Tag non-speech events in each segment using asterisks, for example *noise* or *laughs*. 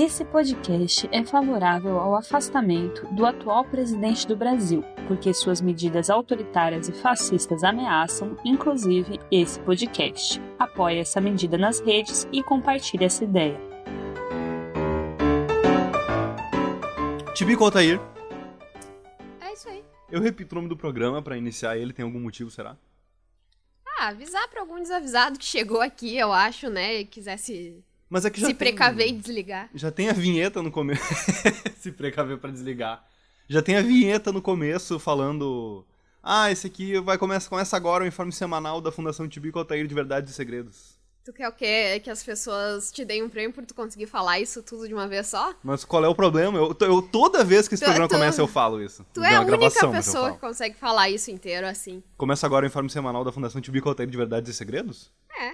Esse podcast é favorável ao afastamento do atual presidente do Brasil, porque suas medidas autoritárias e fascistas ameaçam, inclusive, esse podcast. Apoie essa medida nas redes e compartilhe essa ideia. Tibico Altair. É isso aí. Eu repito o nome do programa pra iniciar ele, tem algum motivo, será? Ah, avisar pra algum desavisado que chegou aqui, eu acho, né? E quisesse Mas é que já se tem- precaver e desligar. Já tem a vinheta no começo. *laughs* se precaver pra desligar. Já tem a vinheta no começo falando. Ah, esse aqui vai começa, começa agora o informe semanal da Fundação Tibico Altair de Verdades e Segredos. Tu quer o quê? Que as pessoas te deem um prêmio por tu conseguir falar isso tudo de uma vez só? Mas qual é o problema? Eu, eu- toda vez que esse Tu- programa tu- começa eu falo isso. Tu é a única pessoa que consegue falar isso inteiro assim. Começa agora o informe semanal da Fundação Tibico Altair de Verdades e Segredos? É.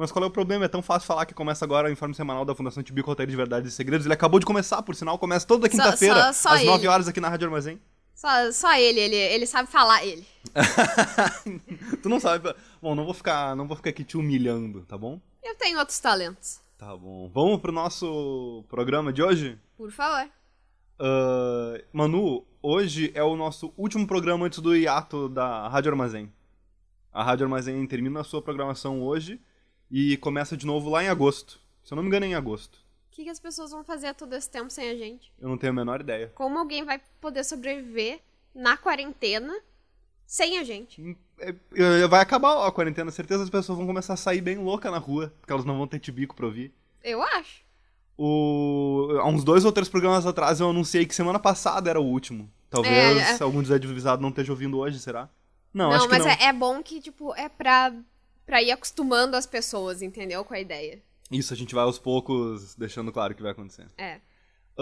Mas qual é o problema? É tão fácil falar que começa agora o informe semanal da Fundação Tibico Altair de Verdades e Segredos. Ele acabou de começar, por sinal, começa toda quinta-feira, às 9 ele. horas aqui na Rádio Armazém. Só, só ele, ele, ele sabe falar ele. *laughs* tu não sabe. Bom, não vou ficar, não vou ficar aqui te humilhando, tá bom? Eu tenho outros talentos. Tá bom. Vamos pro nosso programa de hoje? Por favor. Ah, Manu, hoje é o nosso último programa antes do hiato da Rádio Armazém. A Rádio Armazém termina a sua programação hoje e começa de novo lá em agosto. Se eu não me engano, é em agosto. O que, que as pessoas vão fazer todo esse tempo sem a gente? Eu não tenho a menor ideia. Como alguém vai poder sobreviver na quarentena sem a gente? É, é, vai acabar a quarentena, certeza as pessoas vão começar a sair bem louca na rua, porque elas não vão ter tibico pra ouvir. Eu acho. O... Há uns dois ou três programas atrás eu anunciei que semana passada era o último. Talvez É, é. algum desavisado não esteja ouvindo hoje, será? Não, Não, acho que mas não. É, é bom que, tipo, é pra, pra ir acostumando as pessoas, entendeu? Com a ideia. Isso, a gente vai aos poucos deixando claro o que vai acontecer. É.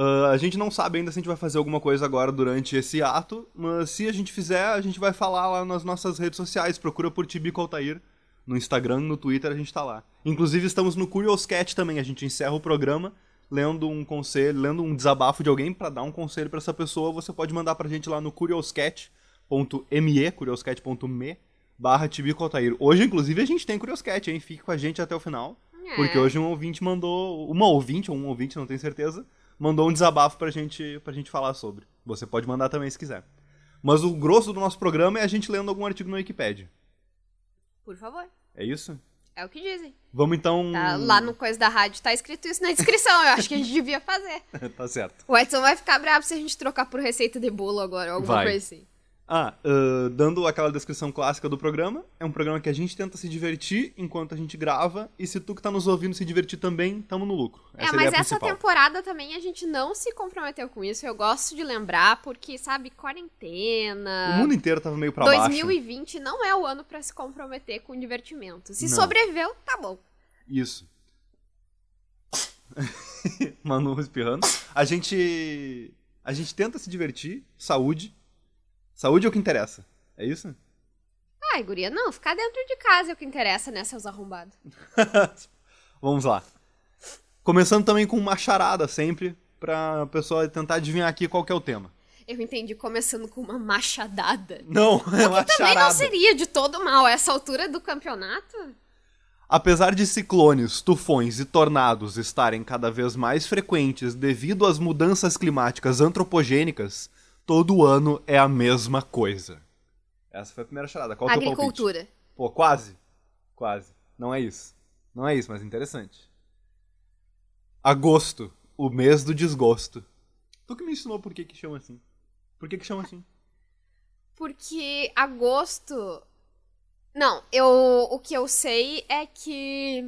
Ah, a gente não sabe ainda se a gente vai fazer alguma coisa agora durante esse ato, mas se a gente fizer, a gente vai falar lá nas nossas redes sociais. Procura por Tibico Altair. No Instagram, no Twitter, a gente tá lá. Inclusive, estamos no Curious Cat também. A gente encerra o programa lendo um conselho, lendo um desabafo de alguém pra dar um conselho pra essa pessoa. Você pode mandar pra gente lá no curiouscat.me, curiouscat.me, barra Tibico Altair. Hoje, inclusive, a gente tem Curious Cat, hein? Fique com a gente até o final. É. Porque hoje um ouvinte mandou. Uma ouvinte, ou um ouvinte, não tenho certeza, mandou um desabafo pra gente, pra gente falar sobre. Você pode mandar também se quiser. Mas o grosso do nosso programa é a gente lendo algum artigo na Wikipedia. Por favor. É isso? É o que dizem. Vamos então. Tá, lá no coisa da rádio tá escrito isso na descrição. Eu acho que a gente devia fazer. *laughs* tá certo. O Edson vai ficar bravo se a gente trocar por receita de bolo agora, ou alguma Vai. coisa assim. Ah, ah, dando aquela descrição clássica do programa, é um programa que a gente tenta se divertir enquanto a gente grava, e se tu que tá nos ouvindo se divertir também, tamo no lucro. é, Essa mas é ideia essa principal. temporada também a gente não se comprometeu com isso. Eu gosto de lembrar, porque, sabe, quarentena. O mundo inteiro tava meio pra baixo. 2020 não é o ano pra se comprometer com divertimento. Se Não. sobreviveu, tá bom. Isso. *laughs* Manu espirrando. A gente. A gente tenta se divertir. Saúde. Saúde é o que interessa. É isso? Ai, guria, não, ficar dentro de casa é o que interessa, né, seus arrombados. *laughs* Vamos lá. Começando também com uma charada sempre. Pra pessoa tentar adivinhar aqui qual que é o tema. Eu entendi começando com uma machadada. Não, *laughs* é uma Também charada. não seria de todo mal a essa altura do campeonato. Apesar de ciclones, tufões e tornados estarem cada vez mais frequentes devido às mudanças climáticas antropogênicas, todo ano é a mesma coisa. Essa foi a primeira charada. Qual? Agricultura. Pô, quase. Quase. Não é isso. Não é isso, mas interessante. Agosto, o mês do desgosto. Tu que me ensinou por que que chama assim. Por que que chama assim? Porque agosto. Não, eu. O que eu sei é que.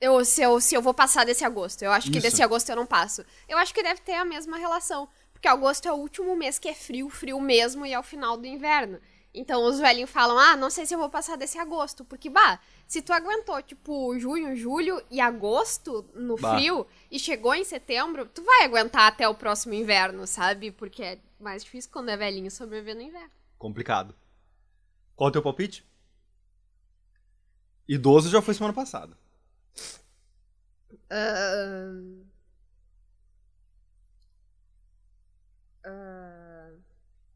Eu, se, eu, se eu vou passar desse agosto. Eu acho que Isso. desse agosto eu não passo. Eu acho que deve ter a mesma relação. Porque agosto é o último mês que é frio, frio mesmo, e é o final do inverno. Então os velhinhos falam: ah, não sei se eu vou passar desse agosto. Porque, bah, Se tu aguentou, tipo, junho, julho e agosto no Bah. frio e chegou em setembro, tu vai aguentar até o próximo inverno, sabe? Porque é mais difícil quando é velhinho sobreviver no inverno. Complicado. Qual é o teu palpite? Idoso já foi semana passada. Ahn. Ahn.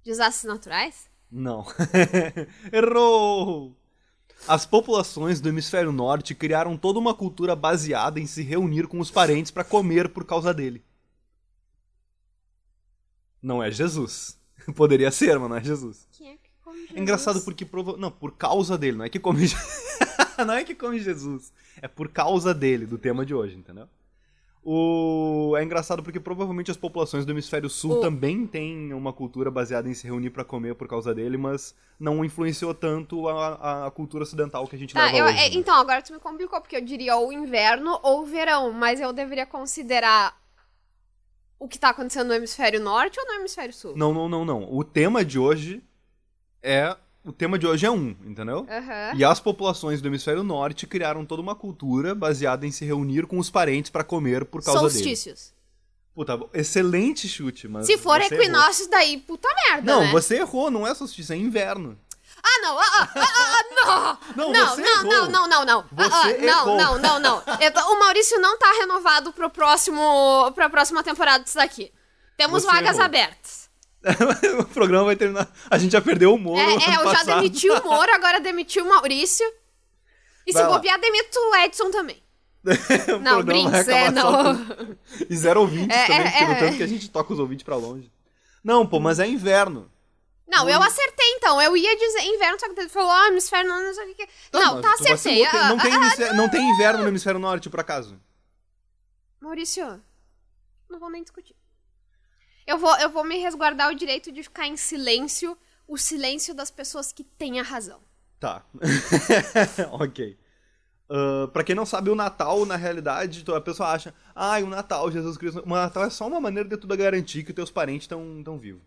Desastres naturais? Não. *laughs* Errou! As populações do hemisfério norte criaram toda uma cultura baseada em se reunir com os parentes para comer por causa dele. Não é Jesus. *laughs* Poderia ser, mas não é Jesus. Quem é que come Jesus? É engraçado porque prova... não, por causa dele, não é que come *laughs* não é que come Jesus, é por causa dele do tema de hoje, entendeu? O é engraçado porque provavelmente as populações do hemisfério sul O- também têm uma cultura baseada em se reunir pra comer por causa dele, mas não influenciou tanto a, a- a cultura ocidental que a gente Tá, leva eu- hoje. é, né? então, agora tu me complicou, porque eu diria ou inverno ou verão, mas eu deveria considerar o que tá acontecendo no hemisfério norte ou no hemisfério sul? Não, não, não, não. O tema de hoje é o tema de hoje é um, entendeu? Aham. E as populações do hemisfério norte criaram toda uma cultura baseada em se reunir com os parentes pra comer por causa dele. Solstícios. Puta, excelente chute, mas. Se for você equinócios, daí puta merda. Não, né? você errou, não é solstício, é inverno. Ah, não, ah, ah, ah, ah, Não, não, não, você não, errou. não, não, não, não, Você Ah, ah, não, errou. não, não, não. *laughs* Eu tô- o Maurício não tá renovado pro próximo, pra próxima temporada disso daqui. Temos Você vagas errou. abertas. *laughs* o programa vai terminar. A gente já perdeu o Moro. É, é, eu já demiti o Moro, agora demiti o Maurício. E se lá. bobear, demito o Edson também. *laughs* Não, brinks, é, não. E zero ouvintes *laughs* É, também, é, porque no é. tanto que a gente toca os ouvintes pra longe. Não, pô, mas é inverno. Não, eu acertei então. Eu ia dizer inverno, só que ele falou, ah, hemisfério não, não sei o que. Não, mas tá, acertei. vacilou, Ah, Não tem, ah, hemisfério- não tem inverno no hemisfério norte, por acaso. Maurício, não vou nem discutir. Eu vou, eu vou me resguardar o direito de ficar em silêncio, o silêncio das pessoas que têm a razão. Tá. *laughs* ok. Ah, pra quem não sabe, o Natal, na realidade, a pessoa acha, ai, o Natal, Jesus Cristo. O Natal é só uma maneira de tu garantir que teus parentes estão tão vivos.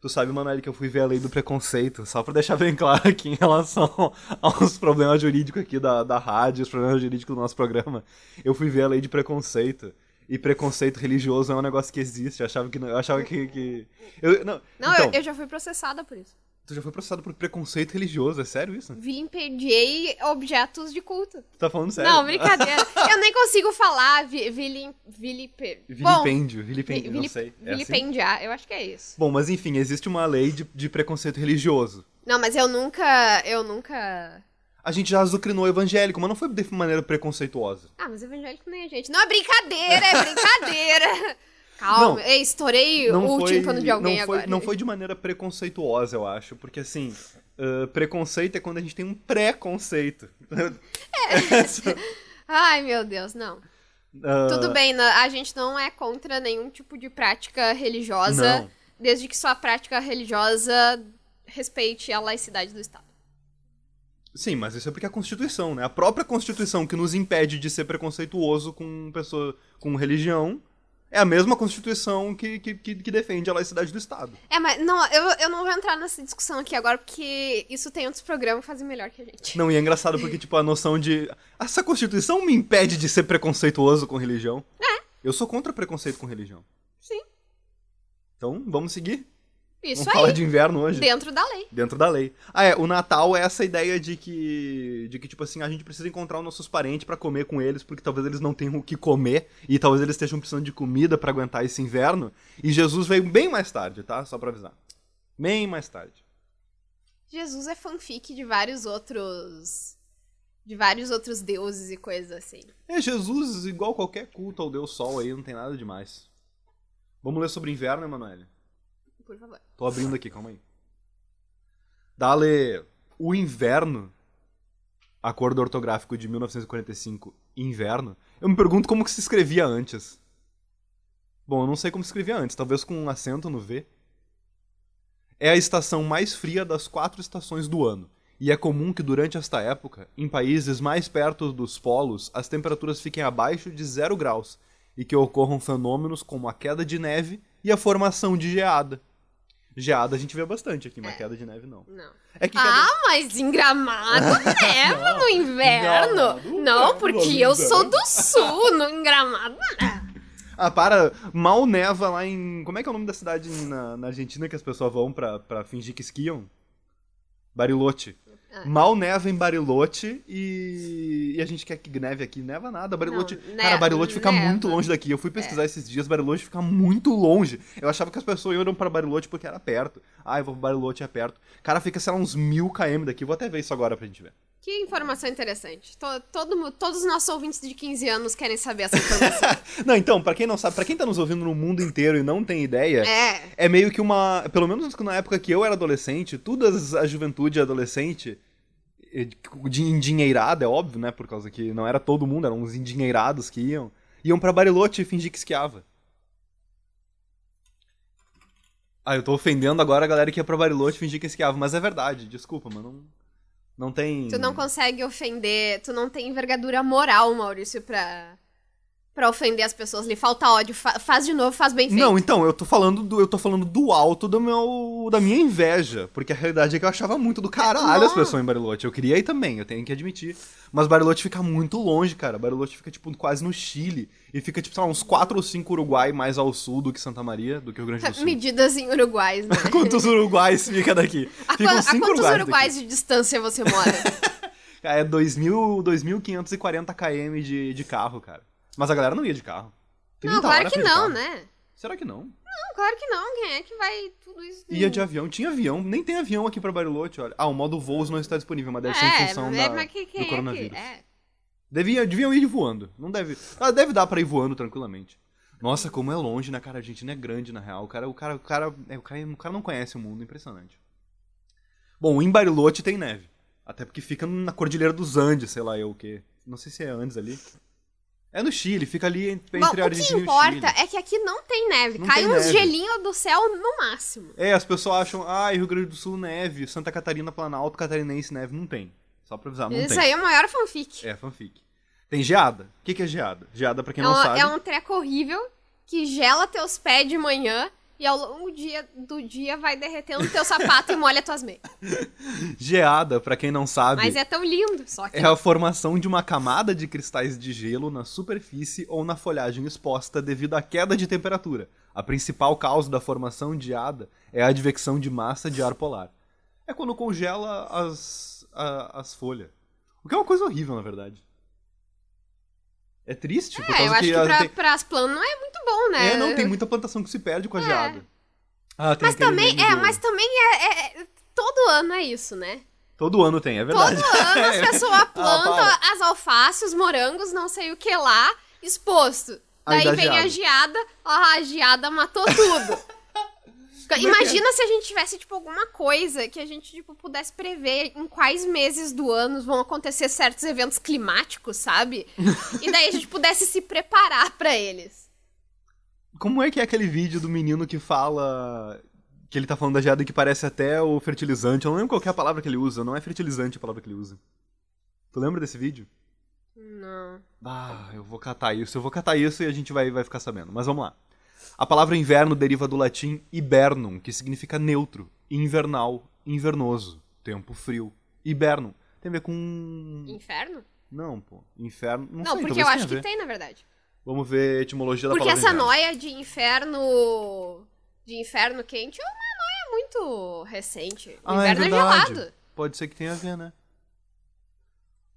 Tu sabe, Manoel, que eu fui ver a lei do preconceito, só pra deixar bem claro aqui em relação *laughs* aos problemas jurídicos aqui da, da rádio, os problemas jurídicos do nosso programa. Eu fui ver a lei de preconceito. E preconceito religioso é um negócio que existe. Eu achava que. não- Eu achava que. que... Eu, não, Não, então, eu, eu já fui processada por isso. Tu já foi processado por preconceito religioso, é sério isso? Vilipendiei objetos de culto. Tu tá falando sério? Não, brincadeira. eu nem consigo falar vi, vilim, vilipe... Vilipêndio, Bom, vilipêndio, não sei. É assim? Eu acho que é isso. Bom, mas enfim, existe uma lei de, de preconceito religioso. Não, mas eu nunca. Eu nunca. A gente já azucrinou evangélico, mas não foi de maneira preconceituosa. Ah, mas evangélico nem a gente. Não é brincadeira, é brincadeira. *laughs* Calma, Não, Ei, estourei Não o foi, tímpano de alguém não foi, agora. Não foi de maneira preconceituosa, eu acho. Porque assim, ah, preconceito é quando a gente tem um preconceito. *laughs* *laughs* Ai, meu Deus, não. Ah, Tudo bem, a gente não é contra nenhum tipo de prática religiosa, Não. desde que sua prática religiosa respeite a laicidade do Estado. Sim, mas isso é porque é a Constituição, né? A própria Constituição que nos impede de ser preconceituoso com pessoa com religião é a mesma Constituição que, que, que, que defende a laicidade do Estado. É, mas não, eu, eu não vou entrar nessa discussão aqui agora, porque isso tem outros programas que fazem melhor que a gente. Não, e é engraçado porque, tipo, a noção de. Essa Constituição me impede de ser preconceituoso com religião. É. Eu sou contra preconceito com religião. Sim. Então, vamos seguir. Isso vamos falar aí, de inverno hoje. dentro da lei. Dentro da lei. Ah, é, o Natal é essa ideia de que, de que tipo assim, a gente precisa encontrar os nossos parentes pra comer com eles, porque talvez eles não tenham o que comer, e talvez eles estejam precisando de comida pra aguentar esse inverno. E Jesus veio bem mais tarde, tá? Só pra avisar. Bem mais tarde. Jesus é fanfic de vários outros. De vários outros deuses e coisas assim. É, Jesus, igual qualquer culto ao Deus Sol aí, não tem nada demais. Vamos ler sobre inverno, Emanuele? Por favor. Tô abrindo aqui, calma aí. Dale, o inverno, acordo ortográfico de 1945, inverno, eu me pergunto como que se escrevia antes. Bom, eu não sei como se escrevia antes, talvez com um acento no V. É a estação mais fria das quatro estações do ano, e é comum que durante esta época, em países mais perto dos polos, as temperaturas fiquem abaixo de zero graus, e que ocorram fenômenos como a queda de neve e a formação de geada. Geada a gente vê bastante aqui, mas queda de neve não. Não. É que queda... Ah, mas em Gramado *laughs* neva no inverno. Gramado Não, porque eu sou do sul, no em Gramado. Ah, para. Mal neva lá em. Como é que é o nome da cidade na, na Argentina que as pessoas vão pra, pra fingir que esquiam? Bariloche. Ah. Mal neva em Bariloche e... e a gente quer que neve aqui. Neva nada. Bariloche. Não, Cara, Bariloche fica neva. É. muito longe daqui. Eu fui pesquisar esses dias, Bariloche fica muito longe. Eu achava que as pessoas iam pra Bariloche porque era perto. Ah, eu vou pra Bariloche, é perto. Cara, fica, sei lá, uns mil km daqui. Vou até ver isso agora pra gente ver. Que informação interessante. To- todo mu- todos os nossos ouvintes de 15 anos querem saber essa informação. *laughs* Não, então, pra quem não sabe, pra quem tá nos ouvindo no mundo inteiro e não tem ideia, é. é meio que uma. Pelo menos na época que eu era adolescente, toda a juventude adolescente, de endinheirada, é óbvio, né? Por causa que não era todo mundo, eram uns endinheirados que iam. Iam pra Bariloche e fingir que esquiava. Ah, eu tô ofendendo agora a galera que ia pra Bariloche e fingir que esquiava, mas é verdade, desculpa, mano. Não, não tem. Tu não consegue ofender, tu não tem envergadura moral, Maurício, pra, pra ofender as pessoas. Lhe falta ódio. Fa- faz de novo, faz bem feito. Não, então, eu tô falando do, eu tô falando do alto do meu, da minha inveja. Porque a realidade é que eu achava muito do caralho as Não. pessoas em Bariloche. Eu queria ir também, eu tenho que admitir. Mas Bariloche fica muito longe, cara. Bariloche fica, tipo, quase no Chile. E fica, tipo, sei lá, uns 4 ou 5 Uruguai mais ao sul do que Santa Maria, do que o Grande do Sul. Medidas em uruguais, né? *laughs* Quantos uruguais fica daqui? A, Ficam a quantos uruguais uruguais de distância você mora? *laughs* É 2.000 2.540 km de, de carro, cara. Mas a galera não ia de carro. não, 30 claro que não, né? Será que não? Não, claro que não. Quem é que vai tudo isso? Ia de avião, tinha avião, nem tem avião aqui pra Bariloche, olha. Ah, o modo voos não está disponível, mas deve ser em é, função é, da, do é coronavírus. que... É. Devia, deviam ir voando, não deve... Ah, deve dar pra ir voando tranquilamente. Nossa, como é longe, né, cara? A Argentina é grande, na real. O cara, o cara, o cara, o cara, o cara não conhece o mundo, impressionante. Bom, em Bariloche tem neve. Até porque fica na Cordilheira dos Andes, sei lá eu o quê. Não sei se é Andes ali. É no Chile, fica ali entre Bom, a o que Argentina e o importa Chile. é que aqui não tem neve. Não Cai tem uns neve. gelinhos do céu no máximo. É, as pessoas acham, ah, Rio Grande do Sul neve, Santa Catarina, Planalto, Catarinense neve. Não tem. Só pra avisar, não Isso tem. aí é a maior fanfic. É, fanfic. Tem geada. O que, que é geada? Geada, pra quem É, não uma- sabe. é um treco horrível que gela teus pés de manhã e ao longo dia, do dia vai derretendo teu sapato e molha tuas meias. *laughs* Geada, pra quem não sabe, Mas é tão lindo, só que é a formação de uma camada de cristais de gelo na superfície ou na folhagem exposta devido à queda de temperatura. A principal causa da formação de geada é a advecção de massa de ar polar. É quando congela as, a- as folhas. O que é uma coisa horrível, na verdade. É triste, por É, causa eu acho que ela pra, tem- pras plantas não é muito bom, né? É, não, tem muita plantação que se perde com a É. geada. Ah, tem Mas também, é, mas também é, é- é- Todo ano é isso, né? Todo ano tem, é verdade. Todo ano as *laughs* pessoas plantam para. as alfaces, os morangos, não sei o que lá, exposto. Aí Daí vem a geada, ó, a geada matou tudo. *laughs* é Imagina se a gente tivesse, tipo, alguma coisa que a gente, tipo, pudesse prever em quais meses do ano vão acontecer certos eventos climáticos, sabe? E daí a gente *laughs* pudesse se preparar pra eles. Como é que é aquele vídeo do menino que fala que ele tá falando da geada que parece até o fertilizante? Eu não lembro qual que é a palavra que ele usa, não é fertilizante a palavra que ele usa. Tu lembra desse vídeo? Não. Ah, eu vou catar isso, eu vou catar isso e a gente vai, vai ficar sabendo. Mas vamos lá. A palavra inverno deriva do latim hibernum, que significa neutro, invernal, invernoso, tempo frio. Hibernum. Tem a ver com. Inferno? Não, pô. Inferno. Não, Não, sei, porque eu acho que tem, na verdade. Vamos ver a etimologia da Porque palavra essa inverno. noia de inferno. de inferno quente é uma noia muito recente. O Ah, inverno é é, gelado. Pode ser que tenha a ver, né?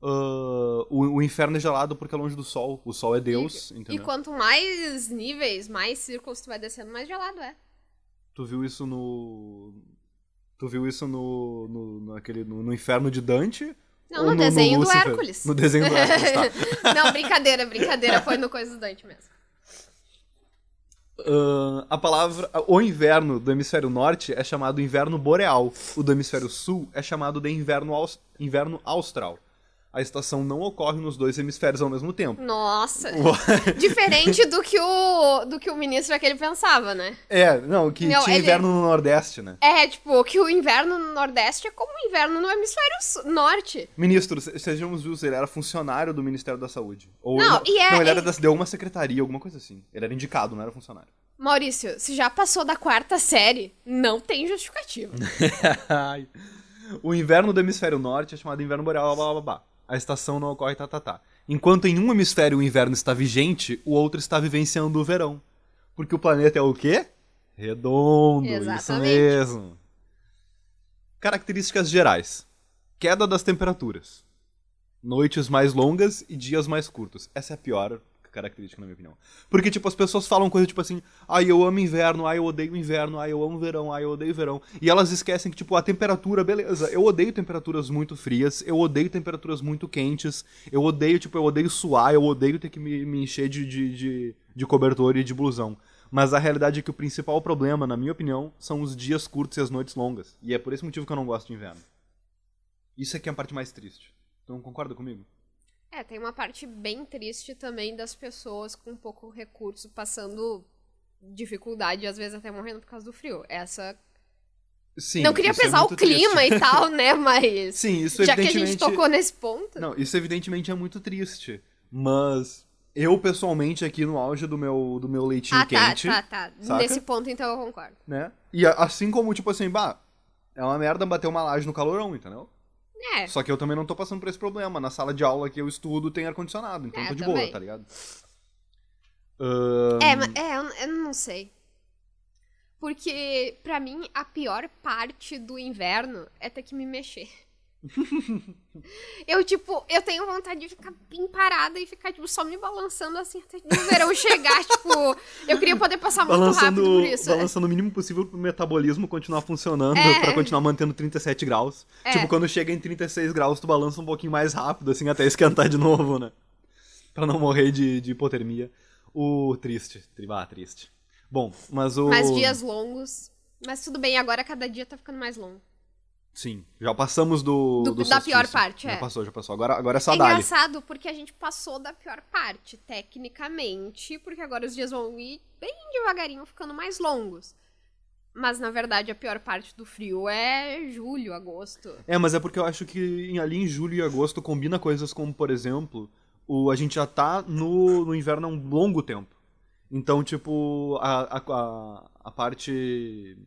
Ah, o, o inferno é gelado porque é longe do sol. O sol é Deus, E entendeu? quanto mais níveis, mais círculos tu vai descendo, mais gelado é. Tu viu isso no. Tu viu isso no. no, naquele, no, no inferno de Dante? Não, Ou no, desenho do Lúcifer? Hércules. No desenho do Hércules, tá. *laughs* Não, brincadeira, brincadeira. Foi no Coisa do Dante mesmo. Ah, a palavra. O inverno do hemisfério norte é chamado inverno boreal. O do hemisfério sul é chamado de inverno, aus- inverno austral. A estação não ocorre nos dois hemisférios ao mesmo tempo. Nossa. *laughs* Diferente do que o do que o ministro aquele pensava, né? É, não, que Não, tinha ele- inverno no Nordeste, né? É, tipo, que o inverno no Nordeste é como o inverno no hemisfério norte. Ministro, se- sejamos justos, ele era funcionário do Ministério da Saúde. Ou Não, ele, e é- não, ele era da, de alguma secretaria, alguma coisa assim. Ele era indicado, não era funcionário. Maurício, se já passou da quarta série, não tem justificativa. *laughs* O inverno do hemisfério norte é chamado inverno boreal, blá blá blá. A estação não ocorre, tá, tá, tá. Enquanto em um hemisfério o inverno está vigente, o outro está vivenciando o verão. Porque o planeta é o quê? Redondo, isso Exatamente. mesmo. Características gerais. Queda das temperaturas. Noites mais longas e dias mais curtos. Essa é a pior característica, na minha opinião. Porque, tipo, as pessoas falam coisa tipo assim, ai, eu amo inverno, ai, eu odeio inverno, ai, eu amo verão, ai, eu odeio verão. E elas esquecem que, tipo, a temperatura, beleza, eu odeio temperaturas muito frias, eu odeio temperaturas muito quentes, eu odeio, tipo, eu odeio suar, eu odeio ter que me, me encher de, de, de, de cobertor e de blusão. Mas a realidade é que o principal problema, na minha opinião, são os dias curtos e as noites longas. E é por esse motivo que eu não gosto de inverno. Isso que é a parte mais triste. Então concorda comigo? É, tem uma parte bem triste também das pessoas com pouco recurso passando dificuldade, às vezes até morrendo por causa do frio. Essa. Sim. não queria é pesar o muito clima triste. e tal, né? *laughs* Mas. Sim, isso já que a evidentemente... gente tocou nesse ponto. Não, isso evidentemente é muito triste. Mas eu, pessoalmente, aqui no auge do meu, do meu leitinho ah, tá, quente, tá, tá. saca? Nesse ponto, então, eu concordo. né? E assim como, tipo assim, bah, é uma merda bater uma laje no calorão, entendeu? É, Só que eu também não tô passando por esse problema. Na sala de aula que eu estudo tem ar-condicionado, então É, tô de também. boa, tá ligado? Ahn, é, mas- é, eu, eu não sei. Porque, pra mim, a pior parte do inverno é ter que me mexer. *laughs* eu, tipo, eu tenho vontade de ficar bem parada e ficar, tipo, só me balançando assim até o verão chegar. *laughs* tipo, eu queria poder passar muito balançando, rápido por isso. balançando o mínimo possível pro metabolismo continuar funcionando, É. pra continuar mantendo 37 graus. É. Tipo, quando chega em 36 graus, tu balança um pouquinho mais rápido, assim, até esquentar de *laughs* novo, né? Pra não morrer de, de hipotermia. O triste, tri- ah, triste. Bom, mas o... Mais dias longos. Mas tudo bem, agora cada dia tá ficando mais longo. Sim, já passamos do, Do- do da pior parte, Já é. passou, já passou. Agora, agora é É só dali. engraçado porque a gente passou da pior parte, tecnicamente, porque agora os dias vão ir bem devagarinho ficando mais longos. Mas na verdade a pior parte do frio é julho, agosto. É, mas é porque eu acho que ali em julho e agosto combina coisas como, por exemplo, o, a gente já tá no, no inverno há um longo tempo. Então, tipo, a, a, a, a parte.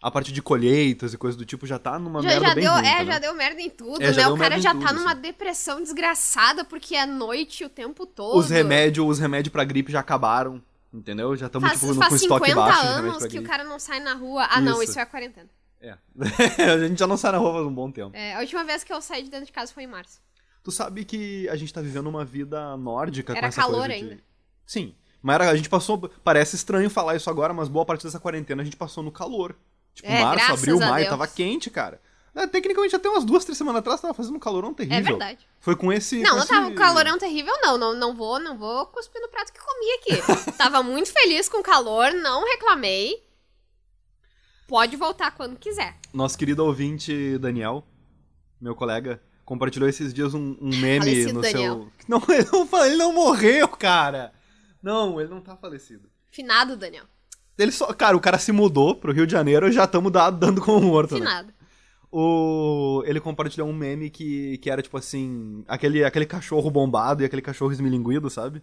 A parte de colheitas e coisas do tipo já tá numa Já, merda já bem deu, ruim, é, entendeu? já deu merda em tudo, É, já né? O cara já tudo, tá numa assim. depressão desgraçada porque é noite o tempo todo. Os remédios, os remédios pra gripe já acabaram, entendeu? Já estamos, Faz, tipo, no- faz com estoque 50 baixo de remédio anos pra que o cara não sai na rua. Ah, não, Isso. isso é a quarentena. É. *laughs* a gente já não sai na rua faz um bom tempo. É, a última vez que eu saí de dentro de casa foi em março. Tu sabe que a gente tá vivendo uma vida nórdica com Era essa calor coisa de- ainda. Sim. Mas era- a gente passou. Parece estranho falar isso agora, mas boa parte dessa quarentena a gente passou no calor. Tipo, É, março, abril, maio, tava quente, cara. É, tecnicamente, até umas duas, três semanas atrás tava fazendo um calorão terrível. É verdade. Foi com esse. Não, com não esse... tava um calorão terrível, não. Não, não vou, não vou cuspir no prato que comi aqui. *laughs* tava muito feliz com o calor, não reclamei. Pode voltar quando quiser. Nosso querido ouvinte Daniel, meu colega, compartilhou esses dias um, um meme Falecido no Daniel. seu. Não, *laughs* ele não, ele não morreu, cara! Não, ele não tá falecido. Finado, Daniel. Ele só. Cara, o cara se mudou pro Rio de Janeiro e já estamos dando como morto. Né? Finado. O... Ele compartilhou um meme que, que era tipo assim: aquele, aquele cachorro bombado e aquele cachorro esmilinguido, sabe?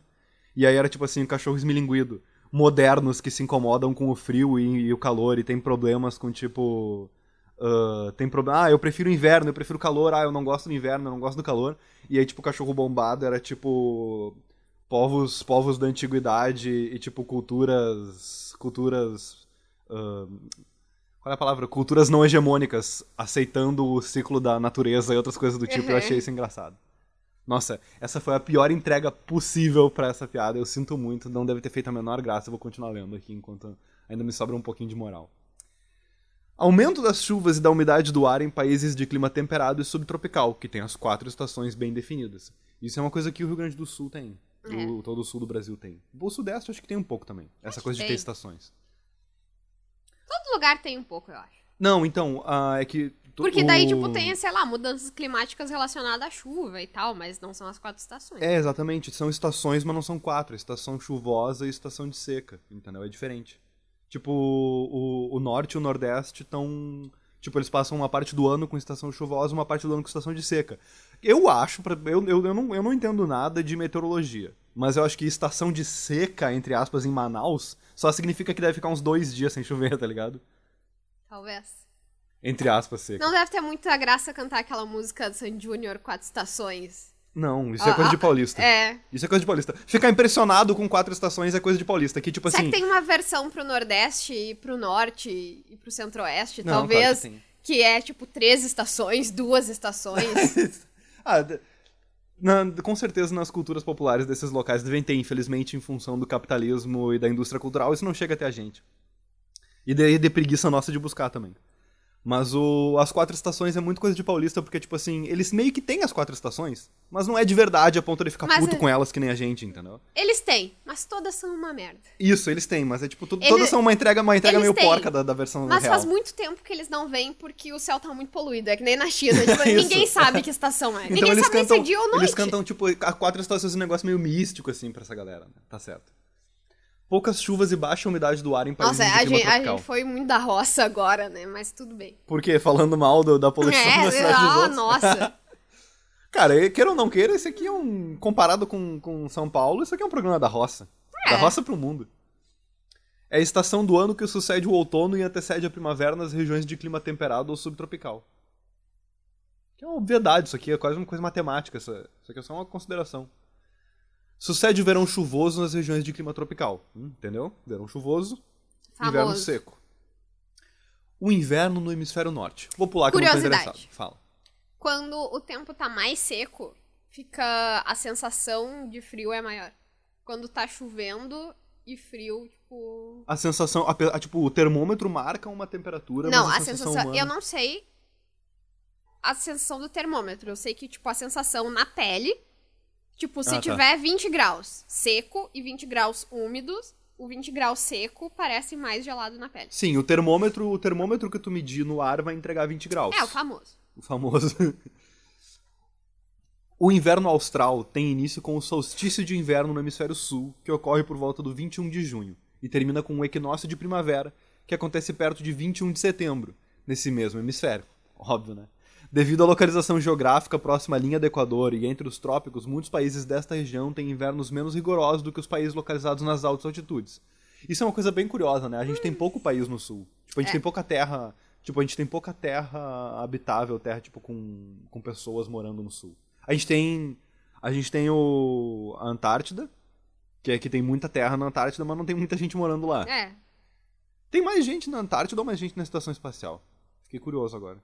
E aí era tipo assim: um cachorro esmilinguido. Modernos que se incomodam com o frio e, e o calor e tem problemas com tipo. ah, tem problema. Ah, eu prefiro o inverno, eu prefiro o calor. Ah, eu não gosto do inverno, eu não gosto do calor. E aí, tipo, o cachorro bombado era tipo. Povos, povos da antiguidade e, tipo, culturas. Culturas. ah, qual é a palavra? Culturas não hegemônicas aceitando o ciclo da natureza e outras coisas do tipo. Eu Uhum. achei isso engraçado. Nossa, essa foi a pior entrega possível pra essa piada. Eu sinto muito, não deve ter feito a menor graça. Eu vou continuar lendo aqui enquanto ainda me sobra um pouquinho de moral. Aumento das chuvas e da umidade do ar em países de clima temperado e subtropical, que tem as quatro estações bem definidas. Isso é uma coisa que o Rio Grande do Sul tem. É. O, todo o sul do Brasil tem. O Sudeste acho que tem um pouco também. Essa Acho coisa de ter estações. Todo lugar tem um pouco, eu acho. Não, então, ah, é que. Porque daí, o- tipo, tem, sei lá, mudanças climáticas relacionadas à chuva e tal, mas não são as quatro estações. É, exatamente. São estações, mas não são quatro. Estação chuvosa e estação de seca. Entendeu? É diferente. Tipo, o, o norte e o nordeste estão. Tipo, eles passam uma parte do ano com estação chuvosa uma parte do ano com estação de seca. Eu acho, eu, eu, eu, não, eu não entendo nada de meteorologia. Mas eu acho que estação de seca, entre aspas, em Manaus, só significa que deve ficar uns dois dias sem chover, tá ligado? Talvez. Entre aspas, seca. Não deve ter muita graça cantar aquela música do Sandy Júnior, Quatro Estações. Não, isso é Ah, coisa de ah, paulista. É. Isso é coisa de paulista. Ficar impressionado com quatro estações é coisa de paulista. Que, tipo Será assim. que tem uma versão pro Nordeste e pro Norte e pro Centro-Oeste, Não, claro talvez? que que é tipo três estações, duas estações. *laughs* ah, na- com certeza nas culturas populares desses locais devem ter, infelizmente, em função do capitalismo e da indústria cultural, isso não chega até a gente. E de, de preguiça nossa de buscar também. Mas o, as quatro estações é muito coisa de paulista, porque, tipo assim, eles meio que têm as quatro estações, mas não é de verdade a ponto de ficar Mas puto é- com elas que nem a gente, entendeu? Eles têm, mas todas são uma merda. Isso, eles têm, mas é tipo, tu- Ele- todas são uma entrega, uma entrega eles meio têm, porca da, da versão Mas real. faz muito tempo que eles não vêm porque o céu tá muito poluído. É que nem na China. *laughs* Tipo, ninguém sabe que estação é. Então ninguém eles sabe cantam, se é dia ou noite. eles cantam, tipo, a quatro estações um negócio meio místico, assim, pra essa galera, né? Tá certo. Poucas chuvas e baixa umidade do ar em países Nossa, a gente, a gente foi muito da roça agora, né? Mas tudo bem. Por quê? Falando mal do- da poluição é, *laughs* da cidade dos ah, outros? nossa. *laughs* Cara, queira ou não queira, esse aqui é um... Comparado com, com São Paulo, isso aqui é um programa da roça. Da roça pro mundo. É a estação do ano que sucede o outono e antecede a primavera nas regiões de clima temperado ou subtropical. Que é uma obviedade isso aqui, é quase uma coisa matemática. Isso, isso aqui é só uma consideração. Sucede o verão chuvoso nas regiões de clima tropical. Entendeu? Verão chuvoso, inverno Famoso. seco. O inverno no hemisfério norte. Vou pular que eu não tô interessado. Fala. Quando o tempo tá mais seco, fica a sensação de frio é maior. Quando tá chovendo e frio, tipo. A sensação, a, a, tipo, o termômetro marca uma temperatura, Não, a a sensação, sensação. humana... Eu não sei a sensação do termômetro. Eu sei que, tipo, a sensação na pele. Tipo, se Ah, tá. tiver 20 graus seco e 20 graus úmidos, o 20 graus seco parece mais gelado na pele. Sim, o termômetro, o termômetro que tu medir no ar vai entregar 20 graus. É, o famoso. O famoso. *laughs* o inverno austral tem início com o solstício de inverno no hemisfério sul, que ocorre por volta do 21 de junho, e termina com o equinócio de primavera, que acontece perto de 21 de setembro, nesse mesmo hemisfério. Óbvio, né? Devido à localização geográfica próxima à linha do Equador e entre os trópicos, muitos países desta região têm invernos menos rigorosos do que os países localizados nas altas altitudes. Isso é uma coisa bem curiosa, né? A gente tem pouco país no sul. Tipo, a gente É. tem pouca terra. Tipo, a gente tem pouca terra habitável, terra, tipo, com, com pessoas morando no sul. A gente tem. A gente tem o. a Antártida, que é que tem muita terra na Antártida, mas não tem muita gente morando lá. É. Tem mais gente na Antártida ou mais gente na estação espacial? Fiquei curioso agora.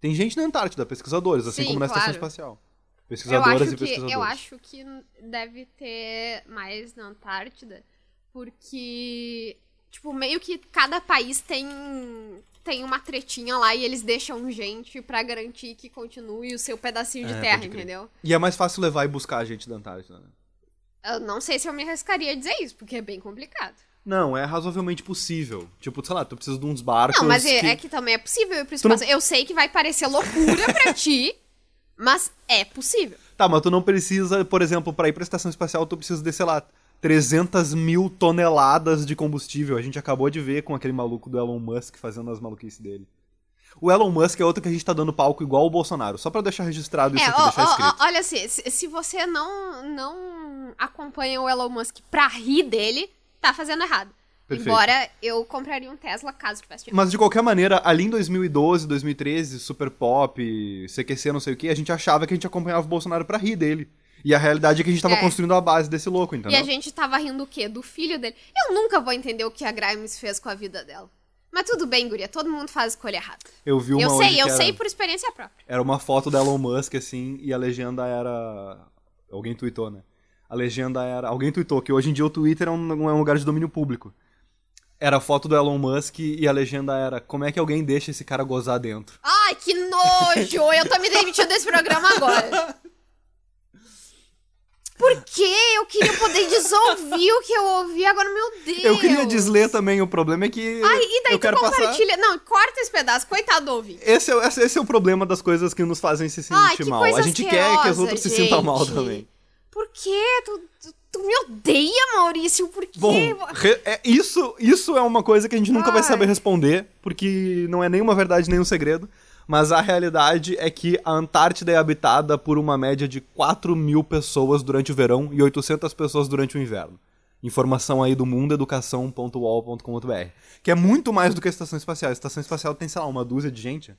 Tem gente na Antártida, pesquisadores, assim Sim, como na estação claro. espacial. Eu Pesquisadoras e que, pesquisadores. eu acho que deve ter mais na Antártida, porque, tipo, meio que cada país tem, tem uma tretinha lá e eles deixam gente pra garantir que continue o seu pedacinho de É, terra, entendeu? E é mais fácil levar e buscar a gente da Antártida, né? Eu não sei se eu me arriscaria a dizer isso, porque é bem complicado. Não, é razoavelmente possível. Tipo, sei lá, tu precisa de uns barcos. Não, mas é que... é que também é possível ir pro Tu não-. Eu sei que vai parecer loucura pra *laughs* ti, mas é possível. Tá, mas tu não precisa, por exemplo, pra ir pra estação espacial, tu precisa de, sei lá, 300 mil toneladas de combustível. A gente acabou de ver com aquele maluco do Elon Musk fazendo as maluquices dele. O Elon Musk é outro que a gente tá dando palco igual o Bolsonaro, só pra deixar registrado isso É, aqui, ó, deixar ó, escrito. ó, olha assim, se, se você não, não acompanha o Elon Musk pra rir dele, tá fazendo errado. Perfeito. Embora eu compraria um Tesla caso tivesse dinheiro. Mas de qualquer maneira, ali em 2012, 2013, Super Pop, CQC, não sei o que, a gente achava que a gente acompanhava o Bolsonaro pra rir dele. E a realidade é que a gente tava É. construindo a base desse louco, E entendeu? a gente tava rindo o quê? Do filho dele. Eu nunca vou entender o que a Grimes fez com a vida dela. Mas tudo bem, guria, todo mundo faz escolha errada. Eu vi uma Eu sei, eu era- sei por experiência própria. Era uma foto da Elon Musk, assim, e a legenda era. Alguém tweetou, né? A legenda era. Alguém tweetou que hoje em dia o Twitter é um, é um lugar de domínio público. Era a foto do Elon Musk e a legenda era: Como é que alguém deixa esse cara gozar dentro? Ai, que nojo! eu tô me demitindo desse programa agora. Por quê? Eu queria poder desouvir o que eu ouvi, agora, meu Deus. Eu queria desler também, o problema é que. Ai, e daí eu tu quero passar. compartilha. Não, corta esse pedaço, coitado do ouvinte. Esse é, esse, é o problema das coisas que nos fazem se sentir Ai, mal. A gente quer que os outros se sintam mal gente. também. Por quê? Tu, tu, tu me odeia, Maurício? Por quê? Bom, re- é- isso, isso é uma coisa que a gente nunca vai Ai. saber responder, porque não é nenhuma verdade, nem um segredo. Mas a realidade é que a Antártida é habitada por uma média de 4 mil pessoas durante o verão e 800 pessoas durante o inverno. Informação aí do mundoeducação.uol.com.br. Que é muito mais do que a estação espacial. A estação espacial tem, sei lá, uma dúzia de gente.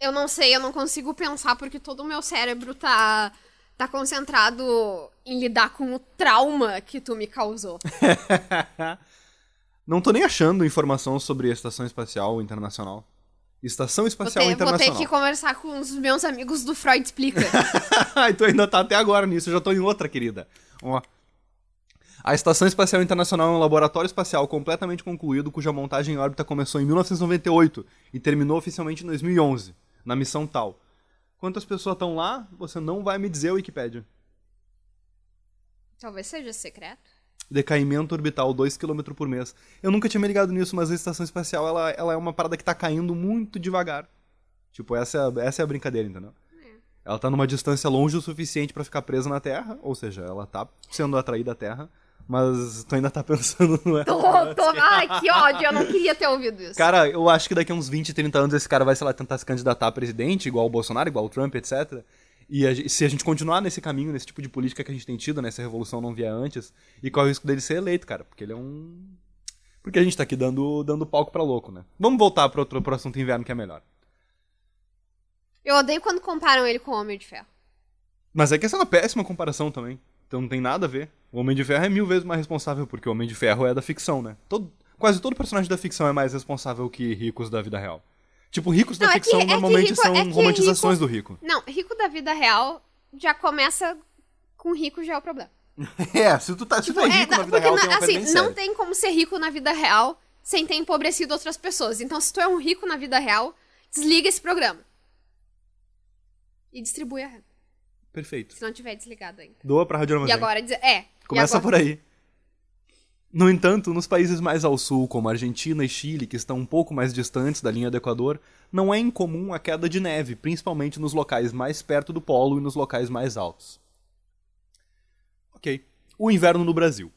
Eu não sei, eu não consigo pensar porque todo o meu cérebro tá, tá concentrado em lidar com o trauma que tu me causou. *laughs* Não tô nem achando informação sobre a Estação Espacial Internacional. Estação Vou Espacial ter, vou ter Internacional. que conversar com os meus amigos do Freud Explica. *laughs* Tu ainda tá até agora nisso, eu já tô em outra, querida. Ó. A Estação Espacial Internacional é um laboratório espacial completamente concluído cuja montagem em órbita começou em 1998 e terminou oficialmente em 2011, na missão tal. Quantas pessoas estão lá? Você não vai me dizer, Wikipedia. Talvez seja secreto. Decaimento orbital 2 km por mês. Eu nunca tinha me ligado nisso, mas a estação espacial ela, ela é uma parada que tá caindo muito devagar. Tipo, essa, é a- essa é a brincadeira, entendeu? Ela tá numa distância longe o suficiente pra ficar presa na Terra, ou seja, ela tá sendo atraída à Terra, mas tu ainda tá pensando *laughs* no Tô, tô, ai, que ódio, eu não queria ter ouvido isso. Cara, eu acho que daqui a uns 20, 30 anos esse cara vai, sei lá, tentar se candidatar a presidente, igual o Bolsonaro, igual o Trump, etc. E a se a gente continuar nesse caminho, nesse tipo de política que a gente tem tido, né, se a revolução não vier antes, e qual é o risco dele ser eleito, cara? Porque ele é um. Porque a gente tá aqui dando, dando palco pra louco, né? Vamos voltar pro, outro, pro assunto inverno que é melhor. Eu odeio quando comparam ele com o Homem de Ferro. Mas é que essa é uma péssima comparação também. Então não tem nada a ver. O Homem de Ferro é mil vezes mais responsável, porque o Homem de Ferro é da ficção, né? Todo, quase todo personagem da ficção é mais responsável que ricos da vida real. Tipo, ricos da Não, é que- ficção é que normalmente rico- são é romantizações rico- do rico. Não, rico da vida real já começa com rico já é o problema. *laughs* É, se tu, tá, se tu é É, rico não, na vida porque real, não- tem uma assim, bem não séria. tem como ser rico na vida real sem ter empobrecido outras pessoas. Então, se tu é um rico na vida real, desliga esse programa. E distribui a renda, Perfeito. se não tiver desligado ainda. Doa pra Rádio E Armazém. agora é. e Começa agora- por aí. No entanto, nos países mais ao sul, como Argentina e Chile, que estão um pouco mais distantes da linha do Equador, não é incomum a queda de neve, principalmente nos locais mais perto do polo e nos locais mais altos. Ok. O inverno no Brasil.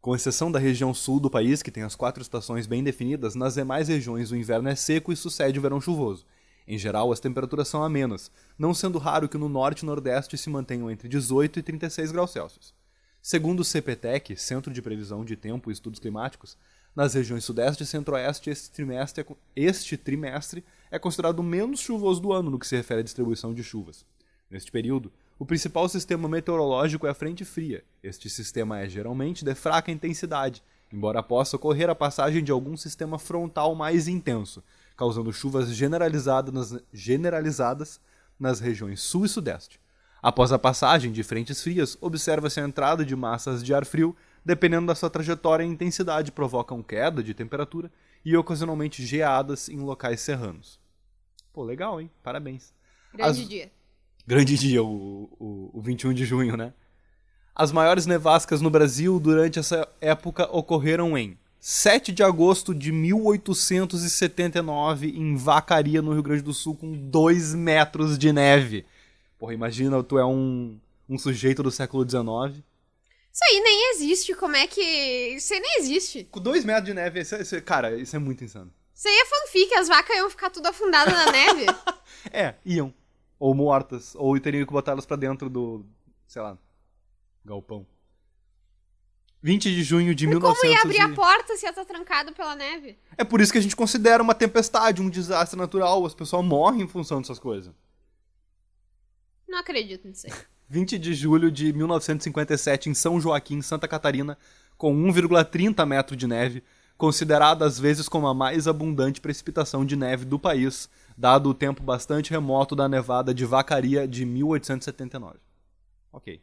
Com exceção da região sul do país, que tem as quatro estações bem definidas, nas demais regiões o inverno é seco e sucede o verão chuvoso. Em geral, as temperaturas são amenas, não sendo raro que no norte e nordeste se mantenham entre 18 e 36 graus Celsius. Segundo o CPTEC, Centro de Previsão de Tempo e Estudos Climáticos, nas regiões sudeste e centro-oeste este trimestre, é este trimestre é considerado o menos chuvoso do ano no que se refere à distribuição de chuvas. Neste período, o principal sistema meteorológico é a frente fria. Este sistema é geralmente de fraca intensidade, embora possa ocorrer a passagem de algum sistema frontal mais intenso, causando chuvas generalizadas nas, generalizadas nas regiões sul e sudeste. Após a passagem de frentes frias, observa-se a entrada de massas de ar frio, dependendo da sua trajetória e intensidade, provocam queda de temperatura e ocasionalmente geadas em locais serranos. Pô, legal, hein? Parabéns. Grande As- dia. Grande dia, o, o, o 21 de junho, né? As maiores nevascas no Brasil durante essa época ocorreram em 7 de agosto de 1879, em Vacaria, no Rio Grande do Sul, com 2 metros de neve. Porra, imagina, tu é um, um sujeito do século XIX. Isso aí nem existe. Como é que. Isso aí nem existe. Com 2 metros de neve, isso é- isso é- cara, isso é muito insano. Isso aí é fanfic, as vacas iam ficar tudo afundadas na neve. *laughs* É, iam. Ou mortas, ou teriam que botar elas pra dentro do, sei lá, galpão. 20 de junho de Como 1900 ia abrir a porta se ia estar trancado pela neve? É por isso que a gente considera uma tempestade, um desastre natural. As pessoas morrem em função dessas coisas. Não acredito nisso aí. *laughs* 20 de julho de 1957, em São Joaquim, Santa Catarina, com 1,30 metro de neve, considerada às vezes como a mais abundante precipitação de neve do país, dado o tempo bastante remoto da nevada de Vacaria de 1879. Ok.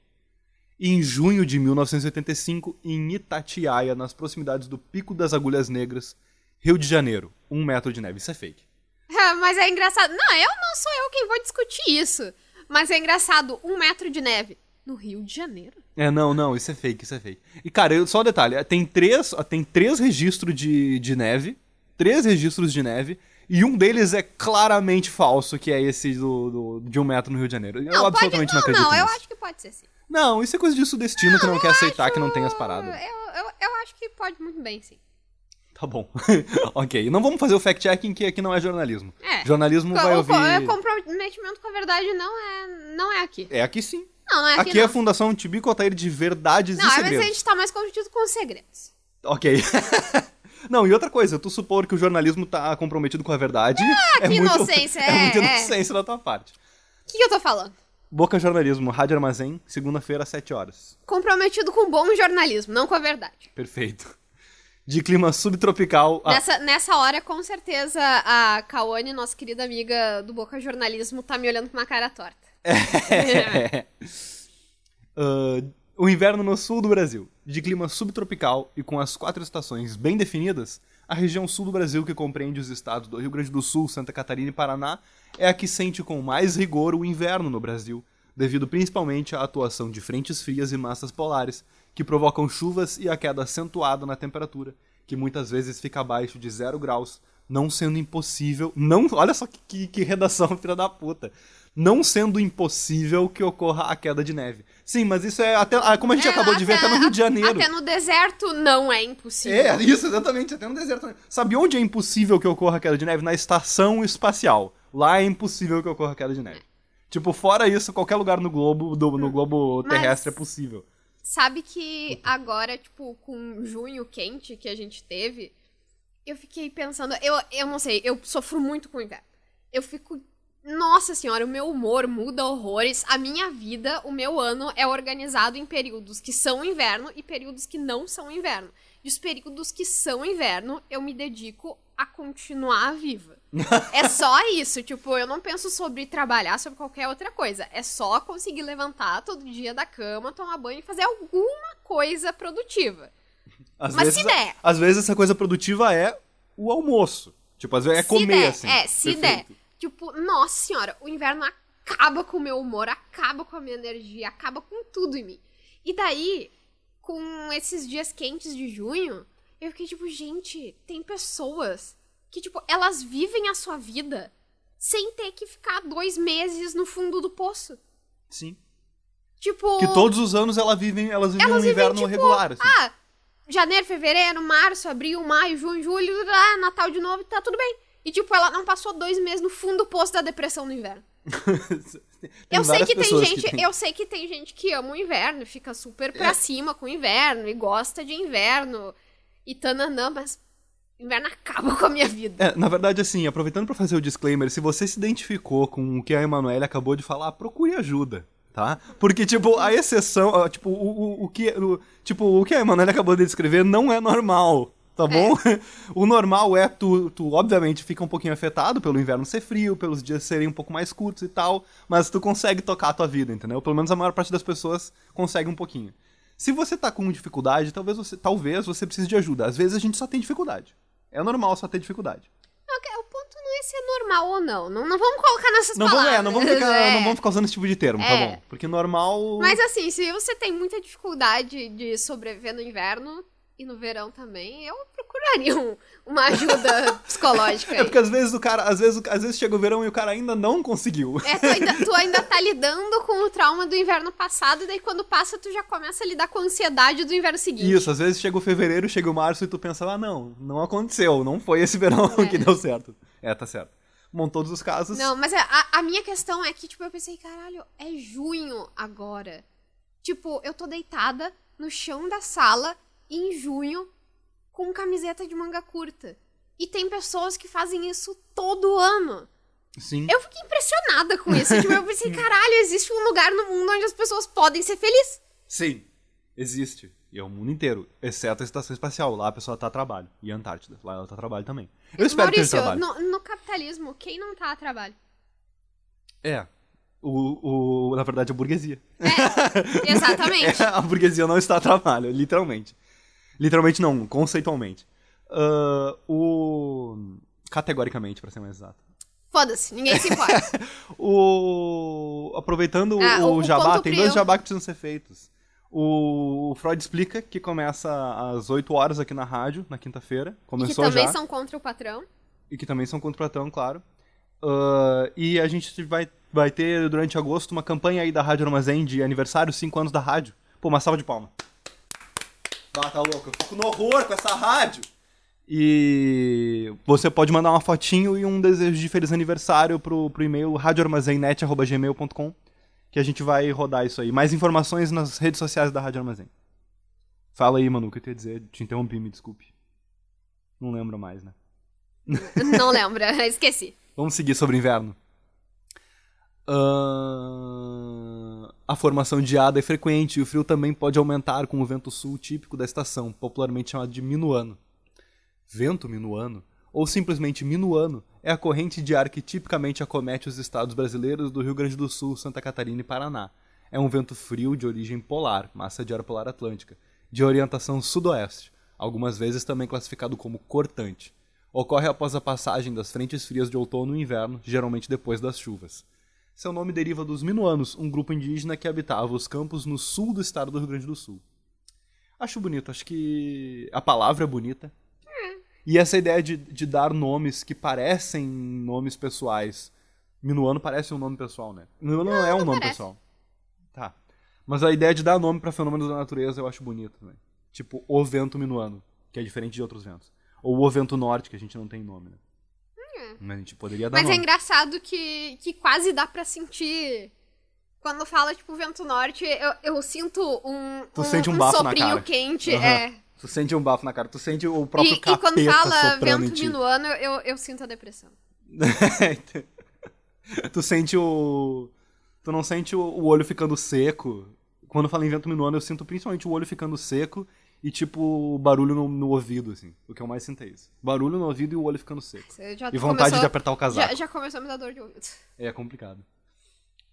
Em junho de 1985, em Itatiaia, nas proximidades do Pico das Agulhas Negras, Rio de Janeiro, 1 metro de neve. Isso é fake. *laughs* Ah, Mas é engraçado. Não, eu não sou eu quem vou discutir isso. Mas é engraçado, um metro de neve. No Rio de Janeiro. É, não, não, isso é fake, isso é fake. E, cara, eu- só um detalhe, tem três, tem três registros de, de neve, três registros de neve, e um deles é claramente falso, que é esse do, do- de um metro no Rio de Janeiro. Eu Não, absolutamente pode... não, não, acredito não, eu nisso. acho que pode ser sim. Não, isso é coisa de sudestino que não quer aceitar que não tem as Eu, paradas. eu, eu acho que pode muito bem, sim. Tá bom. *laughs* ok. Não vamos fazer o fact-checking, que aqui não é jornalismo. É. Jornalismo vai ouvir... o comprometimento com a verdade não é, não é aqui. É aqui sim. Não, não é aqui, Aqui é não. a Fundação Tibico Altair de Verdades Não, e mas Segredos. a gente tá mais comprometido com os segredos. Ok. *laughs* Não, e outra coisa, tu supor que o jornalismo tá comprometido com a verdade. Ah, é que muito, inocência, *laughs* É, é, muita é. inocência da tua parte. O que, que eu tô falando? Boca Jornalismo, Rádio Armazém, segunda-feira, às 7 horas. Comprometido com bom jornalismo, não com a verdade. Perfeito. De clima subtropical. Ah, Nessa, nessa hora, com certeza, a Kawane, nossa querida amiga do Boca Jornalismo, tá me olhando com uma cara torta. *laughs* ah, o inverno no sul do Brasil. De clima subtropical e com as quatro estações bem definidas, a região sul do Brasil, que compreende os estados do Rio Grande do Sul, Santa Catarina e Paraná, é a que sente com mais rigor o inverno no Brasil, devido principalmente à atuação de frentes frias e massas polares, que provocam chuvas e a queda acentuada na temperatura, que muitas vezes fica abaixo de zero graus, não sendo impossível. Não, olha só que, que, que redação, *laughs* filha da puta. Não sendo impossível que ocorra a queda de neve. Sim, mas isso é até. ah, Como a gente É, acabou de ver até no Rio de Janeiro. Até no deserto não é impossível. É, isso, exatamente, até no deserto. também. Sabe onde é impossível que ocorra queda de neve? Na estação espacial. Lá é impossível que ocorra queda de neve. Tipo, fora isso, qualquer lugar no globo, do- no globo Mas- terrestre é possível. Sabe que agora, tipo, com junho quente que a gente teve, eu fiquei pensando, eu, eu não sei, eu sofro muito com o inverno. Eu fico. Nossa senhora, o meu humor muda horrores. A minha vida, o meu ano é organizado em períodos que são inverno e períodos que não são inverno. E os períodos que são inverno, eu me dedico a continuar viva. É *laughs* só isso, tipo, eu não penso sobre trabalhar, sobre qualquer outra coisa. É só conseguir levantar todo dia da cama, tomar banho e fazer alguma coisa produtiva. Às Mas vezes, se der. Às vezes essa coisa produtiva é o almoço. Tipo, às vezes é se comer, der, assim. É, se Perfeito. der. Tipo, nossa senhora, o inverno acaba com o meu humor, acaba com a minha energia, acaba com tudo em mim. E daí, com esses dias quentes de junho, eu fiquei tipo, gente, tem pessoas que, tipo, elas vivem a sua vida sem ter que ficar dois meses no fundo do poço. Sim. Tipo. Que todos os anos ela vivem, elas vivem Elas um vivem, inverno tipo, regular, assim. Ah, janeiro, fevereiro, março, abril, maio, junho, julho, ah, Natal de novo, tá tudo bem. E, tipo, ela não passou dois meses no fundo do poço da depressão no inverno. *laughs* Eu sei que tem gente, tem. eu sei que tem gente que ama o inverno, e fica super pra É. cima com o inverno e gosta de inverno e tananã, mas inverno acaba com a minha vida. É, na verdade, assim, aproveitando pra fazer o disclaimer, se você se identificou com o que a Emanuele acabou de falar, procure ajuda, tá? Porque, tipo, a exceção, tipo, o, o, o que, o, tipo, o que a Emanuele acabou de descrever não é normal, tá bom? *laughs* o normal é tu, tu, obviamente, fica um pouquinho afetado pelo inverno ser frio, pelos dias serem um pouco mais curtos e tal, mas tu consegue tocar a tua vida, entendeu? Pelo menos a maior parte das pessoas consegue um pouquinho. Se você tá com dificuldade, talvez você, talvez você precise de ajuda. Às vezes a gente só tem dificuldade. É normal só ter dificuldade. O ponto não é se é normal ou não. Não, não vamos colocar nessas Não vamos, palavras. é, não vamos, ficar, *laughs* É. não vamos ficar usando esse tipo de termo, tá É. bom? Porque normal. Mas assim, se você tem muita dificuldade de sobreviver no inverno e no verão também, eu procuraria um- uma ajuda *laughs* psicológica aí. É porque às vezes o cara, às vezes, às vezes chega o verão e o cara ainda não conseguiu. É, tu ainda, tu *laughs* ainda tá lidando com o trauma do inverno passado, e daí quando passa, tu já começa a lidar com a ansiedade do inverno seguinte. Isso, às vezes chega o fevereiro, chega o março e tu pensa, ah, não, não aconteceu, não foi esse verão *laughs* É. que deu certo. É, tá certo. Bom, todos os casos. Não, mas a, a minha questão é que, tipo, eu pensei, caralho, é junho agora. Tipo, eu tô deitada no chão da sala em junho com camiseta de manga curta. E tem pessoas que fazem isso todo ano. Sim. Eu fiquei impressionada com isso. tipo, eu *laughs* pensei, caralho, existe um lugar no mundo onde as pessoas podem ser felizes. Sim. Existe. E é o mundo inteiro. Exceto a estação espacial. Lá a pessoa tá a trabalho. E a Antártida. Lá ela tá a trabalho também. Eu espero que Maurício, esteja a trabalho. no, no capitalismo, quem não tá a trabalho? É. O, o, na verdade, a burguesia. Exatamente. *laughs* É, a burguesia não está a trabalho, literalmente. Literalmente não, conceitualmente. Ah, o. Categoricamente, pra ser mais exato. Foda-se, ninguém se importa. *laughs* O. Aproveitando Ah, o, o- jabá, tem dois jabá que precisam ser feitos. O Freud explica que começa às 8 horas aqui na rádio, na quinta-feira. E que Começou também já. são contra o patrão. E que também são contra o patrão, claro. Ah, e a gente vai, vai ter durante agosto uma campanha aí da Rádio Armazém de aniversário, 5 anos da rádio. Pô, uma salva de palma. Ah, tá louco. Eu fico no horror com essa rádio. E você pode mandar uma fotinho e um desejo de feliz aniversário pro, pro e-mail radioarmazennet.gmail.com que a gente vai rodar isso aí. Mais informações nas redes sociais da Rádio Armazém. Fala aí, Manu, o que eu ia dizer? Te interrompi, me desculpe. Não lembro mais, né? *laughs* Não lembra, *laughs* esqueci. Vamos seguir sobre o inverno. Ahn, A formação de geada é frequente e o frio também pode aumentar com o vento sul típico da estação, popularmente chamado de minuano. Vento minuano, ou simplesmente minuano, é a corrente de ar que tipicamente acomete os estados brasileiros do Rio Grande do Sul, Santa Catarina e Paraná. É um vento frio de origem polar, massa de ar polar atlântica, de orientação sudoeste, algumas vezes também classificado como cortante. Ocorre após a passagem das frentes frias de outono e inverno, geralmente depois das chuvas. Seu nome deriva dos Minuanos, um grupo indígena que habitava os campos no sul do estado do Rio Grande do Sul. Acho bonito, acho que a palavra é bonita. E essa ideia de, de dar nomes que parecem nomes pessoais. Minuano parece um nome pessoal, né? Minuano não, é um não nome parece. pessoal. Tá. Mas a ideia de dar nome pra fenômenos da natureza eu acho bonito também. Tipo, o vento minuano, que é diferente de outros ventos. Ou o vento norte, que a gente não tem nome, né? Mas a gente poderia dar. Mas é nome. engraçado que, que quase dá pra sentir. Quando fala, tipo, vento norte, eu, eu sinto um, Tu um, sente um um soprinho cara. quente. Aham. É. Tu sente um bafo na cara, tu sente o próprio E, e capeta quando fala vento minuano, eu, eu sinto a depressão. *laughs* tu sente o. Tu não sente o, o olho ficando seco. Quando fala em vento minuano, eu sinto principalmente o olho ficando seco e, tipo, barulho no, no ouvido, assim. O que eu mais sinto é isso. Barulho no ouvido e o olho ficando seco. E vontade começou- de apertar o casaco. Já, já começou a me dar dor de ouvido. É complicado.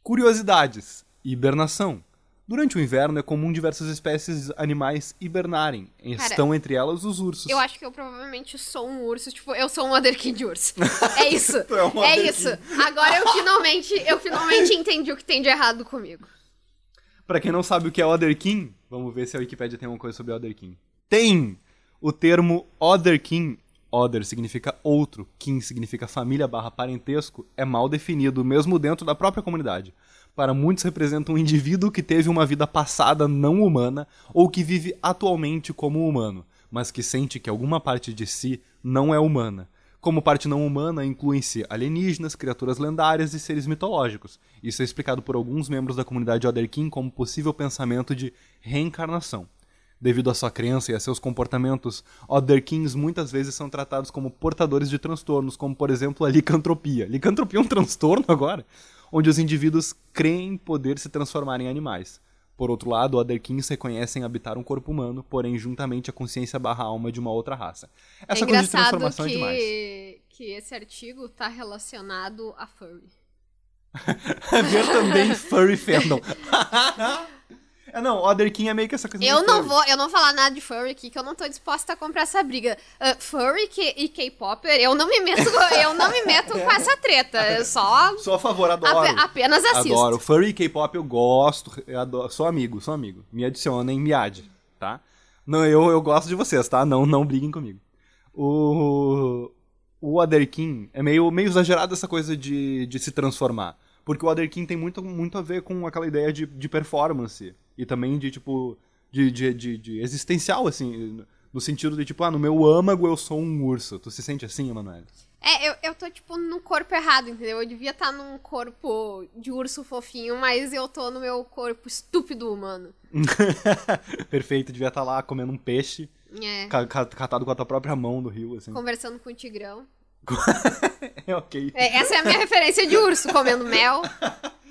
Curiosidades. Hibernação. Durante o inverno é comum diversas espécies animais hibernarem. Estão entre elas os ursos. Eu acho que eu provavelmente sou um urso, tipo, eu sou um Otherkin de urso. É *laughs* isso. É um é isso. Agora eu finalmente, eu finalmente entendi o que tem de errado comigo. Pra quem não sabe o que é Otherkin, vamos ver se a Wikipedia tem alguma coisa sobre Otherkin. Tem! O termo Otherkin, Other significa outro, Kin significa família barra parentesco, é mal definido, mesmo dentro da própria comunidade. Para muitos representa um indivíduo que teve uma vida passada não humana ou que vive atualmente como humano, mas que sente que alguma parte de si não é humana. Como parte não humana, incluem-se alienígenas, criaturas lendárias e seres mitológicos. Isso é explicado por alguns membros da comunidade Otherkin como possível pensamento de reencarnação. Devido à sua crença e a seus comportamentos, Otherkins muitas vezes são tratados como portadores de transtornos, como por exemplo a licantropia. Licantropia é um *laughs* transtorno agora? Onde os indivíduos creem poder se transformar em animais. Por outro lado, Otherkins reconhecem habitar um corpo humano, porém juntamente a consciência barra alma de uma outra raça. Essa é coisa de transformação é demais. que, que esse artigo tá relacionado a furry. *laughs* Ver também furry fandom. *laughs* é, não, Otherkin é meio que essa coisa Eu não furry. vou, eu não vou falar nada de furry aqui, que eu não tô disposta a comprar essa briga. Ah, furry que- e K-popper, eu não me meto, eu não me meto com essa treta. Eu *laughs* só Sou a favor, adoro. ape- apenas assisto. Adoro. Furry e K-pop eu gosto. Eu adoro. Sou amigo, sou amigo. Me adicionem, me ad, tá? Não, eu, eu gosto de vocês, tá? Não, não briguem comigo. O. O Otherkin é meio, meio exagerado essa coisa de, de se transformar. Porque o Otherkin tem muito, muito a ver com aquela ideia de, de performance. E também de, tipo. De, de, de, de existencial, assim. No sentido de, tipo, ah, no meu âmago eu sou um urso. Tu se sente assim, Emanuele? É, eu, eu tô, tipo, no corpo errado, entendeu? Eu devia estar num corpo de urso fofinho, mas eu tô no meu corpo estúpido humano. *laughs* Perfeito, devia estar lá comendo um peixe. É. ca- ca- catado com a tua própria mão do rio, assim. Conversando com o tigrão. *laughs* É ok. É, essa é a minha referência de urso, comendo mel. *laughs*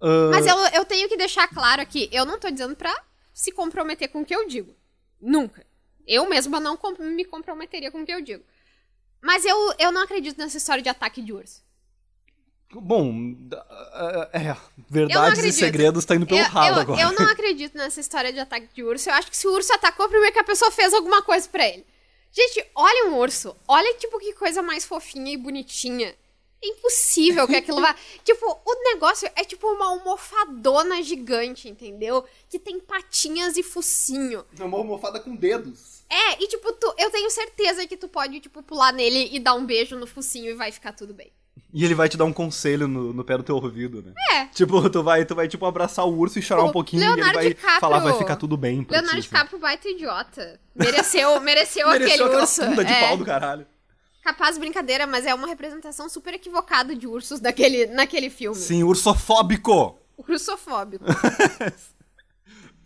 Ah, Mas eu, eu tenho que deixar claro aqui, eu não tô dizendo pra se comprometer com o que eu digo. Nunca. Eu mesma não com- me comprometeria com o que eu digo. Mas eu, eu não acredito nessa história de ataque de urso. Bom, é, verdades e segredos tá indo pelo eu, ralo eu- agora. eu não acredito nessa história de ataque de urso. Eu acho que se o urso atacou, primeiro que a pessoa fez alguma coisa pra ele. Gente, olha um urso. Olha, tipo, que coisa mais fofinha e bonitinha. É impossível que aquilo vá. *laughs* tipo, o negócio é tipo uma almofadona gigante, entendeu? Que tem patinhas e focinho. É uma almofada com dedos. É, e tipo, tu, eu tenho certeza que tu pode, tipo, pular nele e dar um beijo no focinho e vai ficar tudo bem. E ele vai te dar um conselho no, no pé do teu ouvido, né? É. Tipo, tu vai, tu vai tipo, abraçar o urso e chorar Pô, um pouquinho Leonardo e ele vai DiCaprio- falar, vai ficar tudo bem Leonardo ti. assim. DiCaprio baita idiota. Mereceu, mereceu, *laughs* Mereceu aquele aquela urso. funda de é. pau do caralho. Capaz brincadeira, mas é uma representação super equivocada de ursos daquele, naquele filme. Sim, ursofóbico! *laughs* Ursofóbico. *laughs*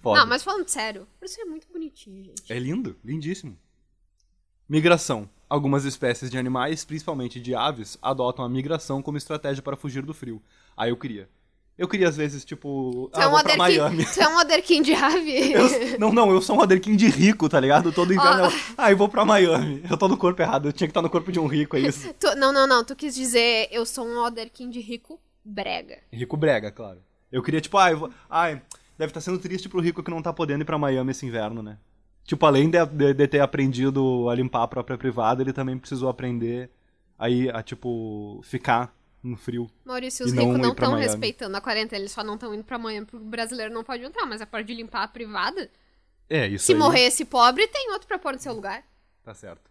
Não, mas falando sério, o urso é muito bonitinho, gente. É lindo, lindíssimo. Migração. Algumas espécies de animais, principalmente de aves, adotam a migração como estratégia para fugir do frio. Aí eu queria. Eu queria, às vezes, tipo. Tu ah, é um pra Miami. Tu é um Otherkin de *laughs* ave. Eu- não, não, eu sou um Otherkin de rico, tá ligado? Todo inverno. Ó. eu- Ah, eu vou pra Miami. Eu tô no corpo errado, eu tinha que estar no corpo de um rico, é *laughs* isso. Tu- não, não, não. Tu quis dizer eu sou um Otherkin de rico brega. Rico brega, claro. Eu queria, tipo, ah, eu vou... Ai, deve estar sendo triste pro rico que não tá podendo ir pra Miami esse inverno, né? Tipo, além de, de- de ter aprendido a limpar a própria privada, ele também precisou aprender aí a, tipo, ficar no frio. Maurício, E os ricos não estão respeitando a quarentena, eles só não estão indo pra Miami porque o brasileiro não pode entrar, mas a parte de limpar a privada. É, isso Se aí morrer esse pobre, tem outro pra pôr no seu lugar. Tá certo.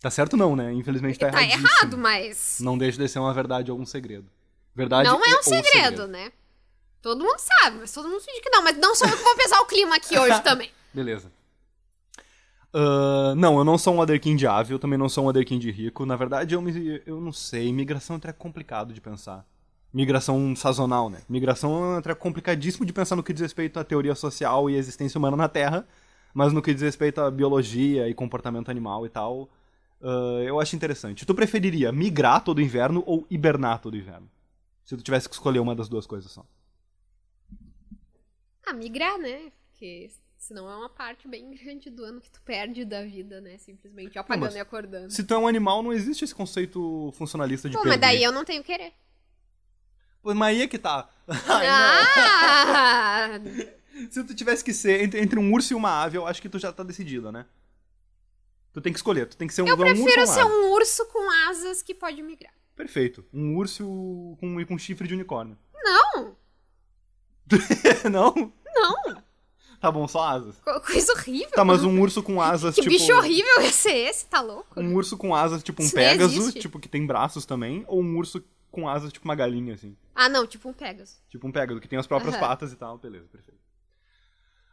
Tá certo não, né? Infelizmente tá, tá erradíssimo. errado, mas. Não deixa de ser uma verdade ou um segredo. Verdade Não é um ou segredo, né? Todo mundo sabe, mas todo mundo finge que não. Mas não sou eu que vou pesar o clima aqui hoje *laughs* também. Beleza. Ah, não, eu não sou um Otherkin de ave, eu também não sou um Otherkin de rico. Na verdade, eu, me, eu não sei. Migração é treco complicado de pensar. Migração sazonal, né? Migração é treco complicadíssimo de pensar no que diz respeito à teoria social e existência humana na Terra, mas no que diz respeito à biologia e comportamento animal e tal, ah, eu acho interessante. Tu preferiria migrar todo inverno ou hibernar todo inverno? Se tu tivesse que escolher uma das duas coisas só. Ah, migrar, né? Porque senão é uma parte bem *laughs* grande do ano que tu perde da vida, né? Simplesmente apagando mas e acordando. Se tu é um animal, não existe esse conceito funcionalista de Pô, perder. mas daí eu não tenho querer. Pô, mas aí é que tá. *laughs* Ai, Ah! não. *laughs* Se tu tivesse que ser entre, entre um urso e uma ave, eu acho que tu já tá decidida, né? Tu tem que escolher, tu tem que ser um, Eu um urso prefiro ou uma ser um urso com asas que pode migrar. Perfeito. Um urso com, com chifre de unicórnio. Não! não? Não! Tá bom, só asas. Co- Coisa horrível. Tá, mas um urso com asas, Que tipo... bicho horrível ia ser esse, tá louco? Um urso com asas, tipo um Isso existe. tipo, que tem braços também, ou um urso com asas, tipo uma galinha, assim. Ah, não, tipo um Pegasus. Tipo um pégaso, que tem as próprias patas e tal. Beleza, perfeito.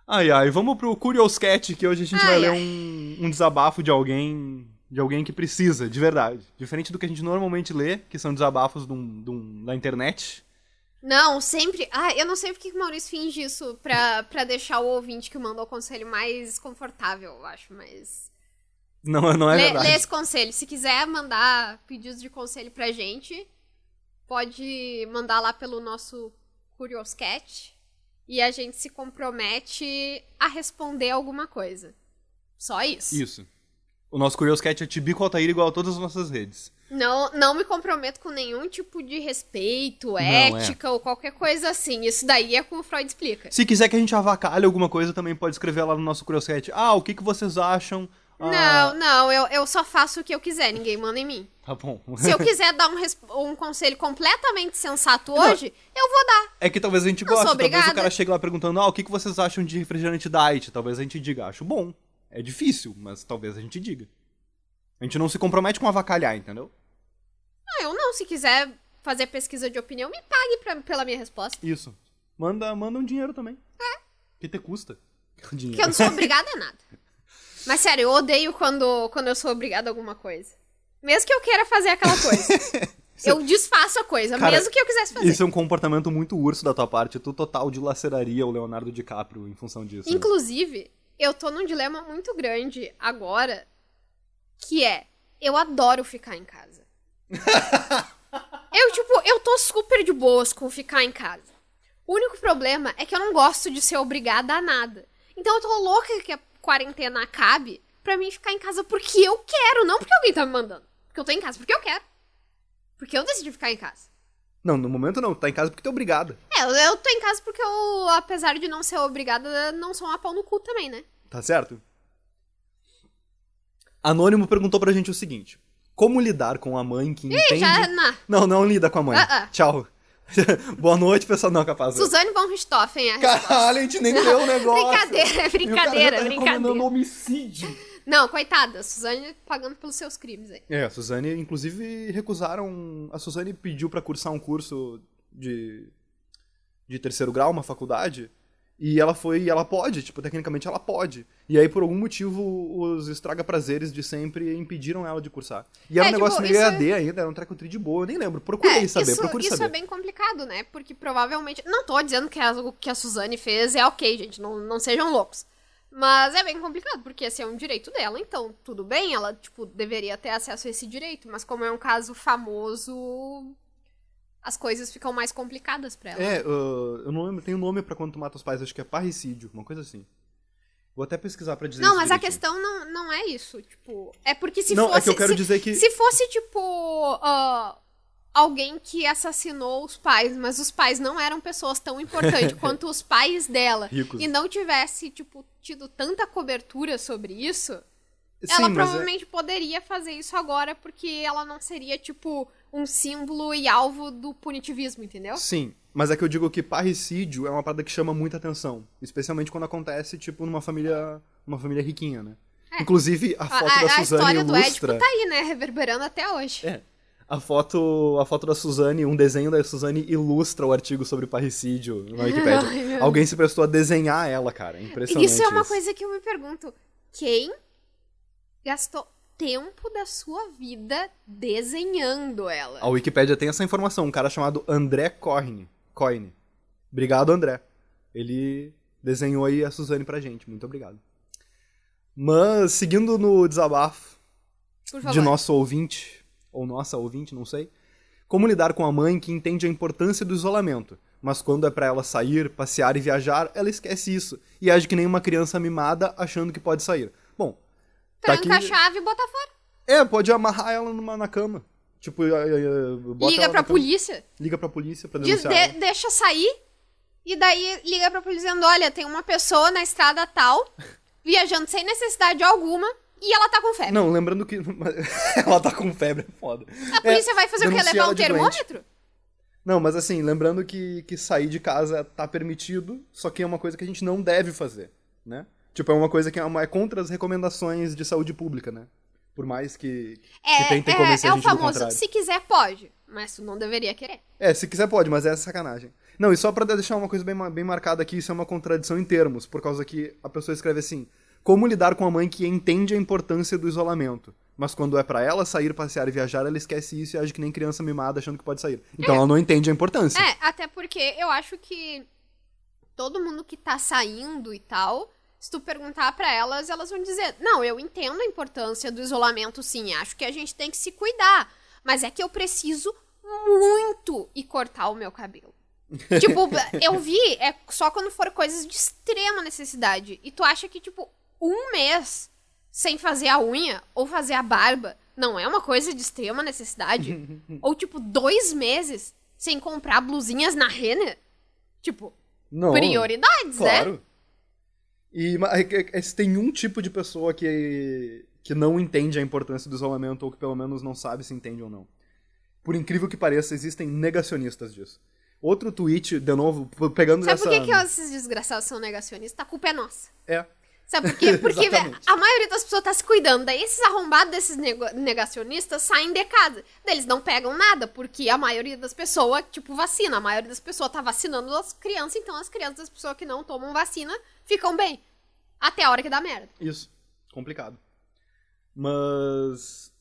Ai, ai, vamos pro Curious Cat, que hoje a gente Ai, vai ler ai. um, um desabafo de alguém de alguém que precisa, de verdade. Diferente do que a gente normalmente lê, que são desabafos de um- de um- da internet. Não, sempre. Ah, eu não sei porque que o Maurício finge isso pra, pra deixar o ouvinte que mandou o conselho mais confortável, eu acho, mas. Não, não é lê, verdade. lê esse conselho. Se quiser mandar pedidos de conselho pra gente, pode mandar lá pelo nosso Curious Cat e a gente se compromete a responder alguma coisa. Só isso. Isso. O nosso Curious Cat é Tibico Altair igual a todas as nossas redes. Não, não me comprometo com nenhum tipo de respeito, é. ética ou qualquer coisa assim. Isso daí é como o Freud explica. Se quiser que a gente avacalhe alguma coisa, também pode escrever lá no nosso Curious Cat. Ah, o que, que vocês acham? Ah, Não, não, eu, eu só faço o que eu quiser, ninguém manda em mim. Tá bom. Se eu quiser dar um, um conselho completamente sensato hoje, eu vou dar. É que talvez a gente Não goste. Talvez o cara chegue lá perguntando, ah, o que, que vocês acham de refrigerante diet? Talvez a gente diga, acho bom. É difícil, mas talvez a gente diga. A gente não se compromete com avacalhar, entendeu? Ah, eu não, se quiser fazer pesquisa de opinião, me pague pra- pela minha resposta. Isso. Manda, manda um dinheiro também. É. Que te custa? *laughs* Dinheiro. Porque eu não sou obrigada a nada. Mas sério, eu odeio quando, quando eu sou obrigada a alguma coisa. Mesmo que eu queira fazer aquela coisa. *laughs* eu desfaço a coisa, Cara, mesmo que eu quisesse fazer. Isso é um comportamento muito urso da tua parte. Tu total dilaceraria o Leonardo DiCaprio em função disso. né? Inclusive, eu tô num dilema muito grande agora, que é, eu adoro ficar em casa. eu, tipo, eu tô super de boas com ficar em casa. O único problema é que eu não gosto de ser obrigada a nada. Então eu tô louca que a quarentena acabe pra mim ficar em casa porque eu quero, não porque alguém tá me mandando. Porque eu tô em casa porque eu quero. Porque eu decidi ficar em casa. Não, no momento não. Tá em casa porque tu é obrigada. É, eu, eu tô em casa porque eu, apesar de não ser obrigada, não sou uma pau no cu também, né? Tá certo? Anônimo perguntou pra gente o seguinte: Como lidar com a mãe que entende. Já, na, Não, não lida com a mãe. Ah, ah. Tchau. *laughs* Boa noite, pessoal. Não, capaz. Suzane von Richthofen é a. Caralho, a gente nem leu o negócio. Brincadeira, é E o cara já brincadeira, tá brincadeira. homicídio. Não, coitada, Suzane pagando pelos seus crimes aí. É, a Suzane, inclusive, recusaram. A Suzane pediu pra cursar um curso de, de terceiro grau, uma faculdade. E ela foi, e ela pode, tipo, tecnicamente ela pode. E aí, por algum motivo, os estraga-prazeres de sempre impediram ela de cursar. E era É, um negócio tipo, meio isso EAD ainda, era um treco tri de boa, eu nem lembro. Procurei É, saber, isso, procure isso saber. é bem complicado, né? Porque provavelmente. Não tô dizendo que a- o que a Suzane fez é ok, gente. Não, não sejam loucos. Mas é bem complicado, porque esse é um direito dela, então tudo bem, ela, tipo, deveria ter acesso a esse direito. Mas como é um caso famoso, as coisas ficam mais complicadas pra ela. É, uh, eu não lembro, tem um nome pra quando tu mata os pais, acho que é parricídio, uma coisa assim. Vou até pesquisar pra dizer Não, mas a questão não, não é isso, tipo... É porque se Não, fosse... é que eu quero se, dizer que- Se fosse, tipo... ah, alguém que assassinou os pais, mas os pais não eram pessoas tão importantes *laughs* quanto os pais dela. Ricos. E não tivesse, tipo, tido tanta cobertura sobre isso... Sim, ela é- provavelmente poderia fazer isso agora porque ela não seria, tipo, um símbolo e alvo do punitivismo, entendeu? Sim, mas é que eu digo que parricídio é uma parada que chama muita atenção. Especialmente quando acontece, tipo, numa família. Uma família riquinha, né? Inclusive, a A, foto a- da a Suzane história do ilustra. Édipo tá aí, né? Reverberando até hoje. É. A foto, a foto da Suzane, um desenho da Suzane ilustra o artigo sobre parricídio na meu Alguém se prestou a desenhar ela, cara. É impressionante. Isso é uma coisa que eu me pergunto. Quem gastou tempo da sua vida desenhando ela? A Wikipédia tem essa informação, um cara chamado André Coyne. Coyne. Obrigado, André. Ele desenhou aí a Suzane pra gente. Muito obrigado. Mas, seguindo no desabafo de nosso ouvinte, ou nossa ouvinte, não sei. Como lidar com a mãe que entende a importância do isolamento, mas quando é pra ela sair, passear e viajar, ela esquece isso e age que nem uma criança mimada achando que pode sair. Bom, tá Tranca aqui... a chave e bota fora. É, pode amarrar ela numa, na cama. Tipo, eh, eh, bota liga pra polícia. Liga pra polícia pra Diz- denunciar. de- deixa sair. E daí liga pra polícia dizendo: olha, tem uma pessoa na estrada tal, viajando sem necessidade alguma, e ela tá com febre. Não, lembrando que *laughs* ela tá com febre, é foda. A polícia vai fazer o quê? Levar um doente. termômetro? Não, mas assim, lembrando que, que sair de casa tá permitido, só que é uma coisa que a gente não deve fazer, né? Tipo, é uma coisa que é, uma- é contra as recomendações de saúde pública, né? Por mais que, que É, tentem é, convencer é a o gente do famoso, contrário. se quiser pode, mas tu não deveria querer. É, se quiser pode, mas é sacanagem. Não, e só pra deixar uma coisa bem, bem marcada aqui, isso é uma contradição em termos, por causa que a pessoa escreve assim: Como lidar com a mãe que entende a importância do isolamento, mas quando é pra ela sair, passear e viajar, ela esquece isso e age que nem criança mimada achando que pode sair. Então ela não entende a importância. É, até porque eu acho que todo mundo que tá saindo e tal, se tu perguntar pra elas, elas vão dizer: "Não, eu entendo a importância do isolamento sim, acho que a gente tem que se cuidar, mas é que eu preciso muito ir cortar o meu cabelo". *laughs* tipo, eu vi, é só quando for coisas de extrema necessidade. E tu acha que, tipo, um mês sem fazer a unha ou fazer a barba não é uma coisa de extrema necessidade? *laughs* ou, tipo, dois meses sem comprar blusinhas na Renner? Tipo, Não, prioridades, né? E é é- tem um tipo de pessoa que, que não entende a importância do isolamento, ou que pelo menos não sabe se entende ou não. Por incrível que pareça, existem negacionistas disso. Outro tweet, de novo, pegando Sabe essa... por que, que esses desgraçados são negacionistas? A culpa é nossa. É. Sabe por quê? *laughs* Porque a maioria das pessoas tá se cuidando. Daí esses arrombados desses negacionistas saem de casa. Daí eles não pegam nada, porque a maioria das pessoas, tipo, vacina. A maioria das pessoas tá vacinando as crianças, então as crianças das pessoas que não tomam vacina ficam bem. Até a hora que dá merda. Isso. Complicado. Mas...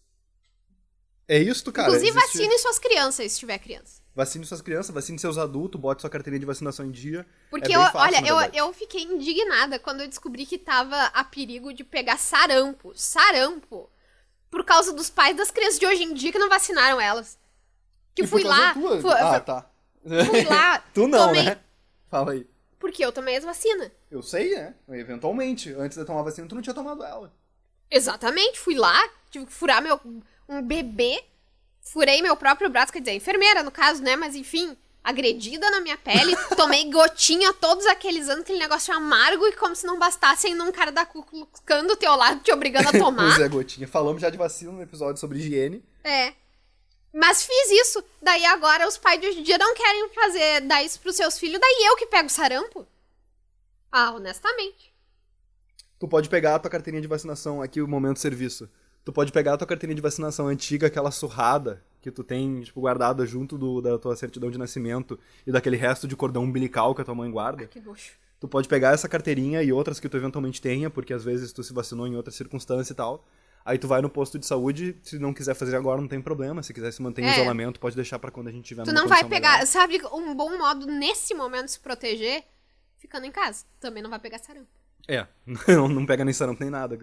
É isso, cara. Inclusive, existe- vacine suas crianças, se tiver criança. Vacine suas crianças, vacine seus adultos, bote sua carteirinha de vacinação em dia. Porque, é eu, fácil, olha, eu, eu fiquei indignada quando eu descobri que tava a perigo de pegar sarampo. Sarampo. Por causa dos pais das crianças de hoje em dia que não vacinaram elas. Que E fui lá. tua? Fui, Ah, tá. fui lá. *laughs* tu não, tomei- né? Fala aí. Porque eu tomei as vacinas. Eu sei, né? Eventualmente. Antes de tomar a vacina, tu não tinha tomado ela. Exatamente, fui lá, tive que furar meu um bebê, furei meu próprio braço, quer dizer, enfermeira no caso, né? Mas enfim, agredida na minha pele, *laughs* tomei gotinha todos aqueles anos, aquele negócio amargo, e como se não bastasse ainda um cara da Ku Klux Klan do teu lado te obrigando a *laughs* Pois tomar. é, Gotinha. Falamos já de vacina no episódio sobre higiene. é. Mas fiz isso. Daí agora os pais de hoje em dia não querem fazer, dar isso pros seus filhos, daí eu que pego sarampo. Ah, honestamente. Tu pode pegar a tua carteirinha de vacinação aqui, o momento serviço. Tu pode pegar a tua carteirinha de vacinação antiga, aquela surrada que tu tem, tipo, guardada junto do, da tua certidão de nascimento e daquele resto de cordão umbilical que a tua mãe guarda. Que luxo. Tu pode pegar essa carteirinha e outras que tu eventualmente tenha, porque às vezes tu se vacinou em outra circunstância e tal. Aí tu vai no posto de saúde, se não quiser fazer agora não tem problema, se quiser se manter em É. isolamento, pode deixar pra quando a gente tiver Tu não vai pegar, melhor. sabe, um bom modo nesse momento de se proteger, ficando em casa. Também não vai pegar sarampo. É, *laughs* não, não pega nem sarampo nem nada.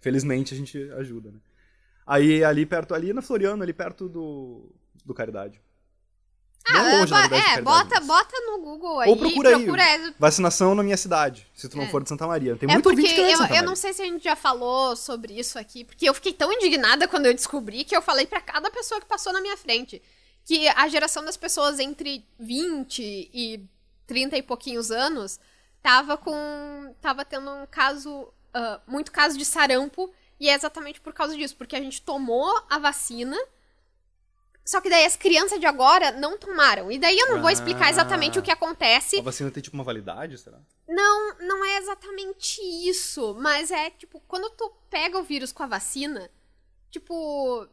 Felizmente a gente ajuda, né? Aí ali perto, ali na Floriano, ali perto do, do Caridade. Não Ah, longe, na verdade, de é, Caridade, bota, mas- bota no Google aí. Ou procura aí. procura Vacinação na minha cidade, se tu não É. for de Santa Maria. Tem É muito porque é eu, Santa eu Maria. não sei se a gente já falou sobre isso aqui, porque eu fiquei tão indignada quando eu descobri que eu falei pra cada pessoa que passou na minha frente que a geração das pessoas entre 20 e 30 e pouquinhos anos tava com tava tendo um caso ah, muito caso de sarampo e é exatamente por causa disso, porque a gente tomou a vacina só que daí as crianças de agora não tomaram. E daí eu não vou explicar Ah. exatamente o que acontece, A vacina tem tipo uma validade, será? não, não é exatamente isso, mas é tipo, quando tu pega o vírus com a vacina, tipo.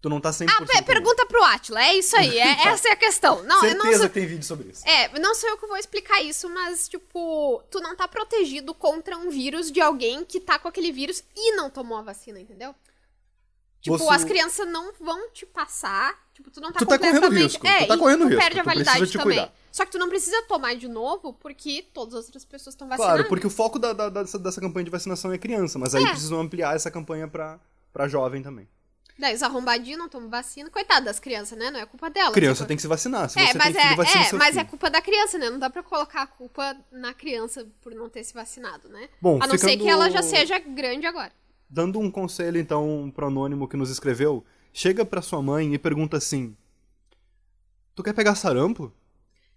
Tu não tá 100% Ah, pe- pergunta pro Atila, é isso aí, é, essa é a questão. Não, eu não Certeza sou, que tem vídeo sobre isso. é, não sou eu que vou explicar isso, mas, tipo, tu não tá protegido contra um vírus de alguém que tá com aquele vírus e não tomou a vacina, entendeu? Tipo, Você- as crianças não vão te passar. Tipo, tu não tá Tu tá correndo completamente... risco, É, tu tá e correndo tu risco, perde a validade também. cuidar. Só que tu não precisa tomar de novo porque todas as outras pessoas estão vacinadas. Claro, porque o foco da, da- dessa, dessa campanha de vacinação é criança, mas aí É. precisam ampliar essa campanha pra, pra jovem também. Daí os arrombadinhos não tomam vacina. Coitado das crianças, né? Não é culpa delas. Criança Tipo, tem que se vacinar. Se É, você mas, tem filho, é, é, mas é filho. culpa da criança, né? Não dá pra colocar a culpa na criança por não ter se vacinado, né? Bom, a não ser ficando- que ela já seja grande agora. Dando um conselho, então, pro anônimo que nos escreveu, chega pra sua mãe e pergunta assim: Tu quer pegar sarampo?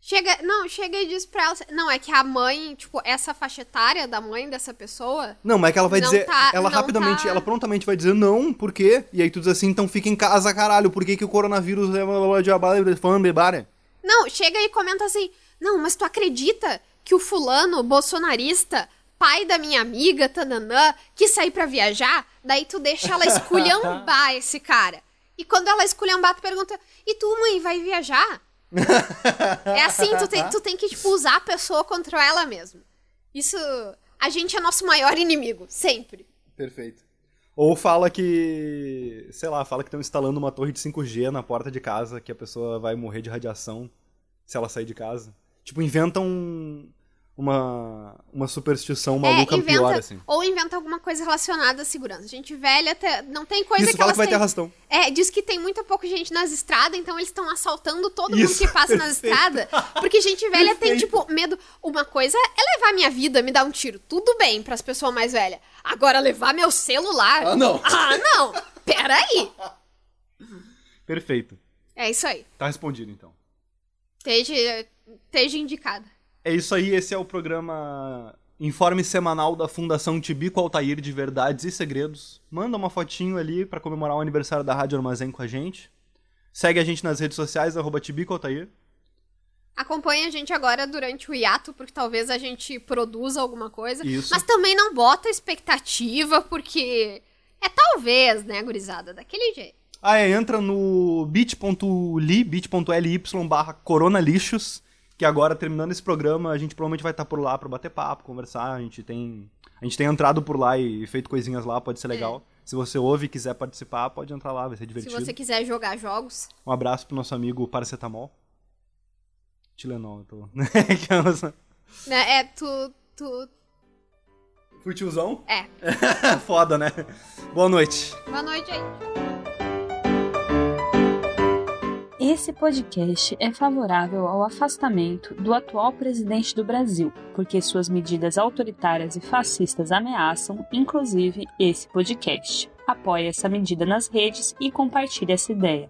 Chega, não, chega e diz pra ela. Não, é que a mãe, tipo, essa faixa etária da mãe dessa pessoa. Não, mas é que ela vai dizer. tá- ela rapidamente, tá- ela prontamente vai dizer não, por quê? E aí tu diz assim, então fica em casa, caralho, por que, que o coronavírus é de abale Não, chega e comenta assim: Não, mas tu acredita que o fulano bolsonarista, pai da minha amiga, tananã, quis sair pra viajar? Daí tu deixa ela *laughs* esculhambar esse cara. E quando ela esculhambar, tu pergunta: E tu, mãe, vai viajar? É assim, tu tem, tu tem que, tipo, usar a pessoa contra ela mesmo. Isso. A gente é nosso maior inimigo, sempre. Perfeito. Ou fala que. Sei lá, fala que estão instalando uma torre de 5G na porta de casa, que a pessoa vai morrer de radiação se ela sair de casa. Tipo, inventam um, uma, uma superstição maluca é, inventa, pior, assim. Ou inventa alguma coisa relacionada à segurança. Gente velha, te- não tem coisa Isso, que fala que vai ter têm- arrastão. É, diz que tem muita pouca gente nas estradas, então eles estão assaltando todo mundo Isso, que passa nas estradas. Porque gente velha tem, tipo, medo. Uma coisa é levar minha vida, me dar um tiro. Tudo bem pras pessoas mais velhas. Agora, levar meu celular. Ah, não. Ah, não! Peraí! Perfeito. É isso aí. Tá respondido, então. Esteja, esteja indicada. É isso aí, esse é o programa Informe Semanal da Fundação Tibico Altair de Verdades e Segredos. Manda uma fotinho ali pra comemorar o aniversário da Rádio Armazém com a gente. Segue a gente nas redes sociais, arroba Tibico Altair. Acompanhe a gente agora durante o hiato, porque talvez a gente produza alguma coisa. Isso. Mas também não bota expectativa, porque é talvez, né, gurizada? Daquele jeito. Ah, é, entra no bit.ly, bit.ly barra coronalixos, que agora, terminando esse programa, a gente provavelmente vai estar por lá pra bater papo, conversar, a gente tem... A gente tem entrado por lá e feito coisinhas lá, pode ser legal. Se você ouve e quiser participar, pode entrar lá, vai ser Se divertido. você quiser jogar jogos. Um abraço pro nosso amigo Paracetamol. Tilenol, eu tô... É *laughs* Né, é, tu. tu Fui tiozão? é. *laughs* Foda, né? Boa noite. Boa noite aí. Esse podcast é favorável ao afastamento do atual presidente do Brasil, porque suas medidas autoritárias e fascistas ameaçam, inclusive, esse podcast. Apoie essa medida nas redes e compartilhe essa ideia.